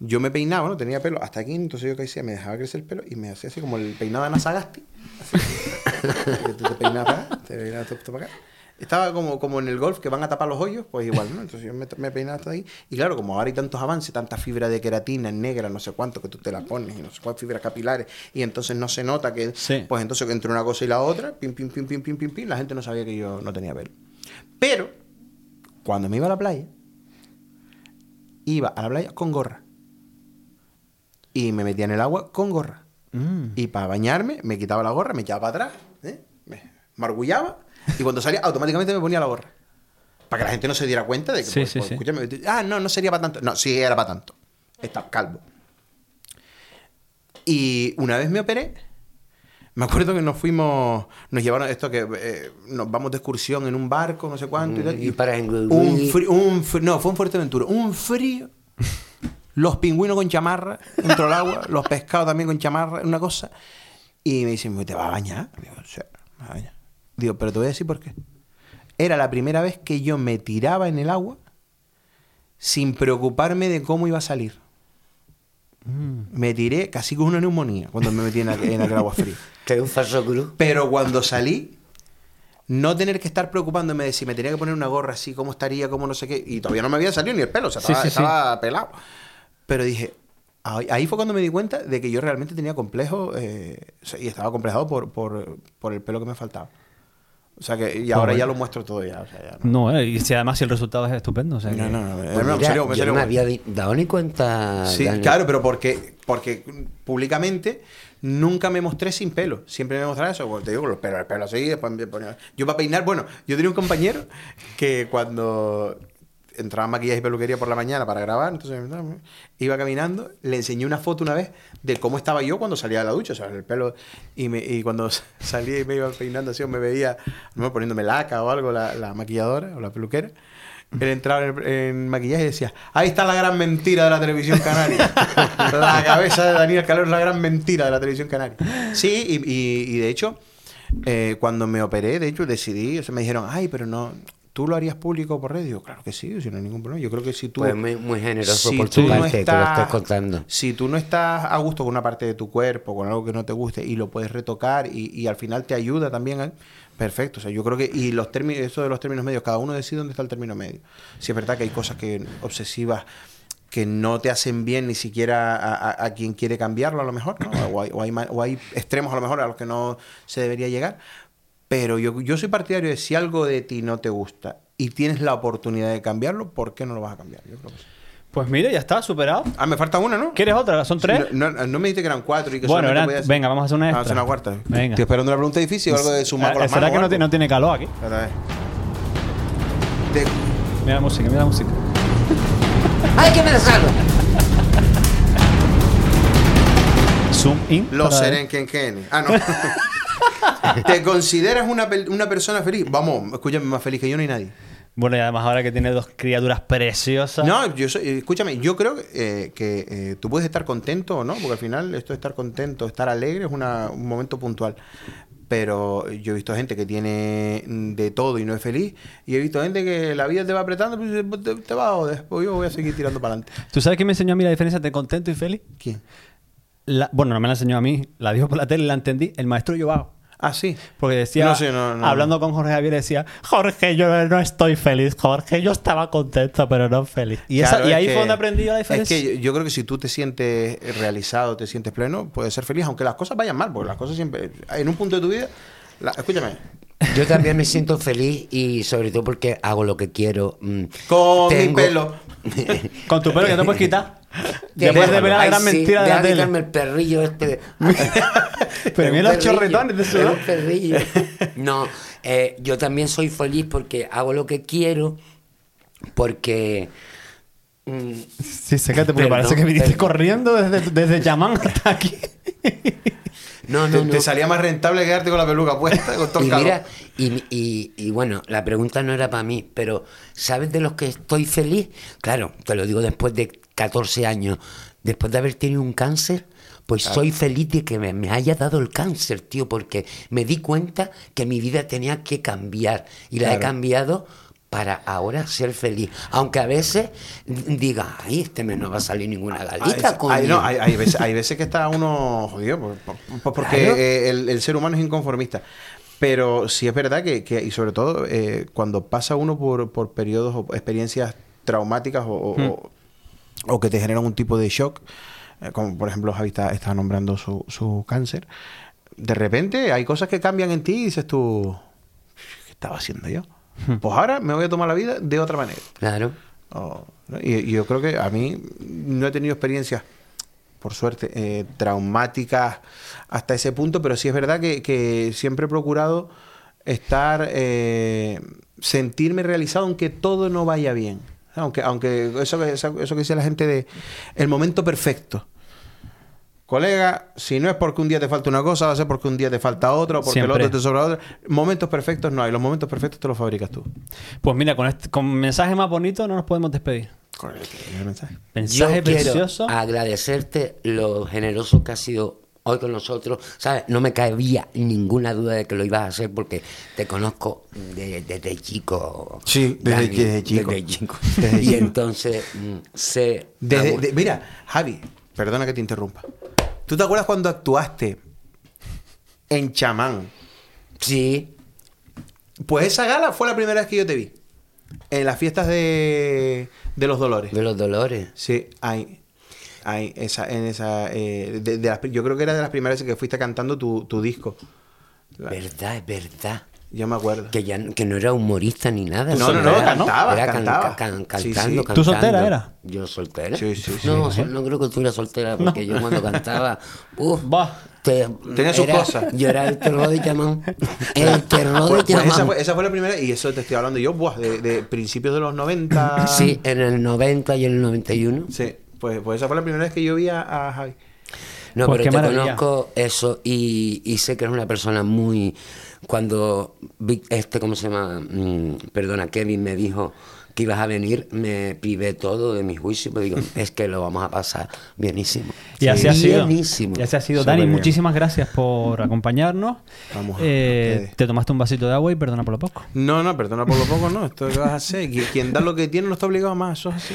D: yo me peinaba, ¿no? Tenía pelo hasta aquí, entonces yo qué hacía, me dejaba crecer el pelo y me hacía así como el peinado de Ana Sagasti. Así. que te peinabas para acá, te peinabas todo para acá. Estaba como, como en el golf que van a tapar los hoyos, pues igual, ¿no? Entonces yo me, me peinaba hasta ahí. Y claro, como ahora hay tantos avances, tanta fibra de queratina negra, no sé cuánto, que tú te la pones y no sé cuántas fibras capilares, y entonces no se nota que.
C: Sí.
D: Pues entonces entre una cosa y la otra, pim, pim, pim, pim, pim, pim, pim, la gente no sabía que yo no tenía pelo. Pero, cuando me iba a la playa, iba a la playa con gorra. Y me metía en el agua con gorra.
C: Mm.
D: Y para bañarme, me quitaba la gorra, me echaba para atrás, ¿eh? me margullaba y cuando salía automáticamente me ponía la gorra. Para que la gente no se diera cuenta de que,
C: Sí,
D: pues,
C: sí,
D: pues,
C: sí.
D: escúchame, ah, no, no sería para tanto. No, sí era para tanto. Está calvo. Y una vez me operé, me acuerdo que nos fuimos, nos llevaron esto que eh, nos vamos de excursión en un barco, no sé cuánto y tal.
B: Mm, y paras en
D: un frío, un fr- no, fue en Fuerteventura, un frío. Los pingüinos con chamarra dentro del agua, los pescados también con chamarra, una cosa. Y me dicen, ¿te vas a bañar? Digo, sí, me voy a bañar. Digo, pero te voy a decir por qué. Era la primera vez que yo me tiraba en el agua sin preocuparme de cómo iba a salir. Me tiré casi con una neumonía cuando me metí en, aqu- en aquel agua fría.
B: Que un falso cruz.
D: Pero cuando salí, no tener que estar preocupándome de si me tenía que poner una gorra así, cómo estaría, cómo no sé qué. Y todavía no me había salido ni el pelo, o sea,
C: Sí,
D: estaba,
C: sí, sí.
D: estaba pelado. Pero dije, ahí, ahí fue cuando me di cuenta de que yo realmente tenía complejo eh, y estaba complejado por, por, por el pelo que me faltaba. O sea que, y ahora
C: Joder.
D: ya lo muestro todo ya. O sea, ya no.
C: No, eh, y si además si el resultado es estupendo. o sea
D: No,
C: que-
D: no, no,
B: Pues
D: no,
B: mira, yo
D: salió
B: no me había dado ni cuenta.
D: Sí, claro, pero porque, porque públicamente nunca me mostré sin pelo. Siempre me mostraba eso. Te digo, los pelos, el pelo así, después me ponía... Yo para peinar, bueno, yo tenía un compañero que cuando entraba en maquillaje y peluquería por la mañana para grabar, entonces iba caminando, le enseñé una foto una vez de cómo estaba yo cuando salía de la ducha, o sea, el pelo, y, me, y cuando salía y me iba peinando así, o me veía, no poniéndome laca o algo, la, la maquilladora o la peluquera, él entraba en, maquillaje y decía, ahí está la gran mentira de la televisión canaria. la cabeza de Daniel Calero es la gran mentira de la televisión canaria. Sí, y, y- y de hecho, eh, cuando me operé, de hecho, decidí, o sea, me dijeron, ay, pero no, ¿tú lo harías público por? Digo, claro que sí, si no hay ningún problema. Yo creo que si tú...
B: Pues muy, muy generoso
D: si
B: por tu
D: no
B: parte que lo
D: estás-
B: contando.
D: Si tú no estás a gusto con una parte de tu cuerpo, con algo que no te guste y lo puedes retocar y, y al final te ayuda también, ¿eh? perfecto. O sea, yo creo que, y los términos, eso de los términos medios, cada uno decide dónde está el término medio. Si es verdad que hay cosas que obsesivas que no te hacen bien ni siquiera a, a- a quien quiere cambiarlo a lo mejor, ¿no? o, hay, o hay o hay extremos a lo mejor a los que no se debería llegar. Pero yo, yo soy partidario de si algo de ti no te gusta y tienes la oportunidad de cambiarlo, ¿por qué no lo vas a cambiar? Yo creo que sí.
C: Pues mira, ya está, superado.
D: Ah, me falta una, ¿no?
C: ¿Quieres otra? ¿Son tres?
D: No, no- no me dijiste que eran cuatro y que
C: Bueno, eran-
D: podía hacer-
C: venga, vamos a hacer una
D: Ah,
C: extra.
D: hacer una cuarta.
C: Venga.
D: Estoy esperando una pregunta difícil o algo de sumar con
C: Eh,
D: las
C: ¿Será
D: manos.
C: que no, tiene calor aquí?
D: Espera, a ver. Te-
C: Mira la música, mira la música.
B: ¡Ay, que salgo!
C: Zoom in.
D: Los Serenkenken. Ah, no. ¿Te consideras una, una persona feliz? Vamos, escúchame, más feliz que yo no hay nadie.
C: Bueno, y además ahora que tiene dos criaturas preciosas.
D: No, yo soy- escúchame, yo creo eh, que eh, tú puedes estar contento o no, porque al final esto de estar contento, estar alegre es una- un momento puntual. Pero yo he visto gente que tiene de todo y no es feliz, y he visto gente que la vida te va apretando, pues, te, te va a joder, pues yo voy a seguir tirando para adelante.
C: ¿Tú sabes quién me enseñó a mí la diferencia entre contento y feliz?
D: ¿Quién?
C: La- bueno, no me la enseñó a mí, la dijo por la tele y la entendí. El maestro Joao.
D: Ah, sí.
C: Porque decía,
D: No sé, no, no.
C: hablando con Jorge Javier, decía, Jorge, yo no estoy feliz, Jorge, yo estaba contento, pero no feliz. Y, esa- ahí
D: que-
C: fue donde aprendí yo la diferencia.
D: Es que yo, yo creo que si tú te sientes realizado, te sientes pleno, puedes ser feliz, aunque las cosas vayan mal, porque las cosas siempre. En un punto de tu vida. la- escúchame.
B: Yo también me siento feliz y sobre todo porque hago lo que quiero. mm,
D: Con mi pelo.
C: Con tu pelo que no puedes quitar. Después de ver la gran
B: sí,
C: mentira de la tele.
B: quitarme el perrillo este. de-
C: Pero mira los chorretones de
B: es
C: sudor.
B: un perrillo. No, eh, yo también soy feliz porque hago lo que quiero, porque... mm,
C: Sí, sécate, porque
B: Perdón,
C: parece que viniste
B: perdón.
C: corriendo desde, desde Yamán hasta aquí.
B: No,
D: Te,
B: no, no.
D: te salía más rentable quedarte con la peluca puesta, con todo
B: Y mira, y, y- y bueno, la pregunta no era para mí, pero ¿sabes de los que estoy feliz? Claro, te lo digo después de 14 años, después de haber tenido un cáncer, pues soy feliz de que me, me haya dado el cáncer, tío, porque me di cuenta que mi vida tenía que cambiar. Y la he cambiado para ahora ser feliz. Aunque a veces diga, ay, este mes no va a salir ninguna galita,
D: hay- no, hay, hay veces, hay veces que está uno jodido, por- por- por- porque
B: Claro.
D: eh, el, el ser humano es inconformista. Pero sí es verdad que, que- y sobre todo, eh, cuando pasa uno por, por periodos o experiencias traumáticas o, o- o- o que te generan un tipo de shock, eh, como por ejemplo Javi está, está nombrando su, su cáncer, de repente hay cosas que cambian en ti y dices tú, ¿qué estaba haciendo yo? Pues ahora me voy a tomar la vida de otra manera.
B: Claro.
D: Oh, ¿no? y, y yo creo que a mí no he tenido experiencias, por suerte, eh, traumáticas hasta ese punto, pero sí es verdad que, que siempre he procurado estar, eh, sentirme realizado aunque todo no vaya bien. Aunque, aunque eso, eso, eso que dice la gente de el momento perfecto. Colega, si no es porque un día te falta una cosa, va a ser porque un día te falta otra o porque el
C: Siempre.
D: otro te sobra otra. Momentos perfectos no hay, los momentos perfectos te los fabricas tú.
C: Pues mira, con, este, con mensaje más bonito no nos podemos despedir.
D: Correcto, el mensaje.
C: Mensaje
B: Yo
C: precioso.
B: agradecerte lo generoso que has sido hoy con nosotros. ¿Sabes? No me cabía ninguna duda de que lo ibas a hacer porque te conozco de- desde chico.
D: Sí, desde-
B: Dani,
D: desde chico.
B: Desde chico.
D: Desde
B: y
D: chico.
B: entonces mm, sé.
D: Desde-
B: amor-
D: de- mira, Javi, perdona que te interrumpa. ¿Tú te acuerdas cuando actuaste en Chamán?
B: Sí,
D: Pues esa gala fue la primera vez que yo te vi. En las fiestas de, de los Dolores.
B: de los dolores.
D: Sí, ahí. Ahí, esa, en esa. eh, de- de las- yo creo que era de las primeras veces que fuiste cantando tu, tu disco. La-
B: Verdad, es verdad.
D: Yo me acuerdo.
B: Que, ya, no- que no era humorista ni nada.
D: No, no, no,
B: era-
D: cantaba,
B: era can-
D: cantaba.
B: can-
D: Sí,
B: cantando,
D: sí.
C: ¿Tú soltera eras?
B: Yo soltera.
D: Sí, sí, sí.
B: No, no creo que tú eras soltera porque yo cuando cantaba, uff,
C: Va.
B: te-
D: Tenía sus
B: era-
D: cosas.
B: Yo era el terror de Chamán. El terror
D: Pues-
B: de
D: pues esa,
B: Chamán.
D: fue, esa fue la primera, y eso te estoy hablando yo, buah, de, de principios de los 90.
B: Sí, en el 90 y en el 91.
D: Sí, pues, pues esa fue la primera vez que yo vi a, a Javi.
B: No,
C: Pues
B: pero te
C: maravilla.
B: conozco eso y, y sé que eres una persona muy... Cuando vi este, ¿cómo se llama? Mm, perdona, Kevin me dijo que ibas a venir, me privé todo de mi juicio, pero digo, es que lo vamos a pasar bienísimo.
C: Y así ha sido.
B: Bienísimo.
C: Y así ha sido.
D: Súper
C: Dani,
D: bien.
C: muchísimas gracias por acompañarnos.
D: Vamos a
C: Eh, te tomaste un vasito de agua y perdona por lo poco.
D: No, no, perdona por lo poco, no. Esto que vas a hacer. Qui- Quien da lo que tiene no está obligado a más. Eso es así.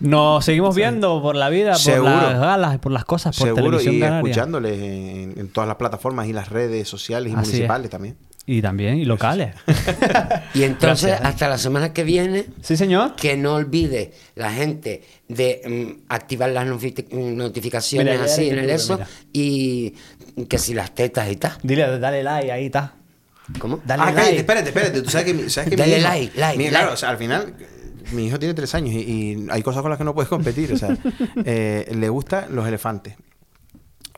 C: Nos seguimos viendo por la vida, por
D: Seguro.
C: las galas, por las cosas, por
D: Seguro,
C: televisión
D: y
C: canaria.
D: escuchándoles en, en todas las plataformas y las redes sociales y
C: Así
D: municipales
C: es.
D: también.
C: Y también, y locales.
B: Y entonces,
C: Gracias.
B: hasta la semana que viene,
C: sí, señor.
B: que no olvide la gente de mm, activar las notifi- notificaciones
C: Mira,
B: así en el eso
C: mira.
B: y que si las tetas y tal.
C: Dile, dale like, ahí está.
B: ¿Cómo?
C: Dale
D: ah,
C: like.
D: cállate, espérate, espérate. Tú sabes que, sabes que
B: Dale
D: mi
B: like, like,
D: mi-
B: like.
D: Claro, o sea, al final, mi hijo tiene tres años y, y hay cosas con las que no puedes competir. O sea, eh, le gustan los elefantes.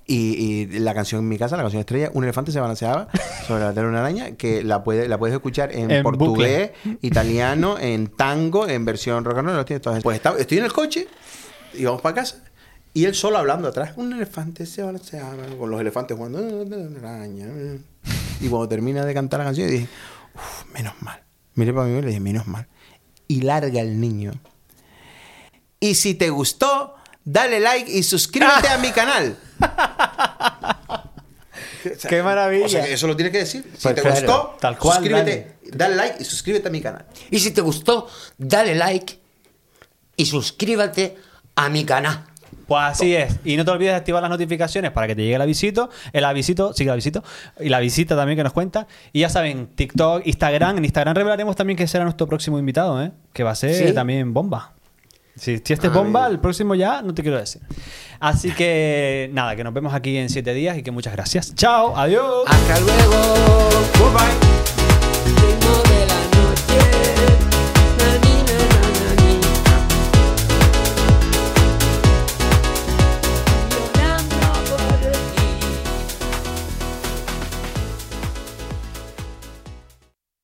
D: Y, y la canción en mi casa, la canción estrella, un elefante se balanceaba sobre la tela de una araña, que la, puede, la puedes escuchar en,
C: En
D: portugués, italiano, en tango, en versión rock and roll. lo tienes todas. Pues está- estoy en el coche y vamos para casa. Y él solo hablando atrás. Un elefante se balanceaba con los elefantes jugando. "Ah, araña". Y cuando termina de cantar la canción, dije, "Uf, menos mal. Miré para mí y le dije, menos mal. Y larga el niño. Y si te gustó, dale like y suscríbete a mi canal. O sea,
C: ¡Qué maravilla!
D: O sea, que eso lo tienes que decir. Si
B: Pues
D: te
B: claro,
D: gustó,
C: tal cual,
D: suscríbete, dale like y suscríbete a mi canal.
B: Y si te gustó, dale like y suscríbete a mi canal.
C: Pues así es. Y no te olvides de activar las notificaciones para que te llegue el avisito. El avisito, sí, el avisito. Y la visita también que nos cuenta. Y ya saben, TikTok, Instagram. En Instagram revelaremos también que será nuestro próximo invitado, ¿eh? Que va a ser
B: ¿Sí?
C: también bomba. Si, si este es
B: Ah,
C: bomba, el próximo ya no te quiero decir. Así que nada, que nos vemos aquí en siete días y que muchas gracias. Chao, adiós.
B: Hasta luego.
D: Goodbye.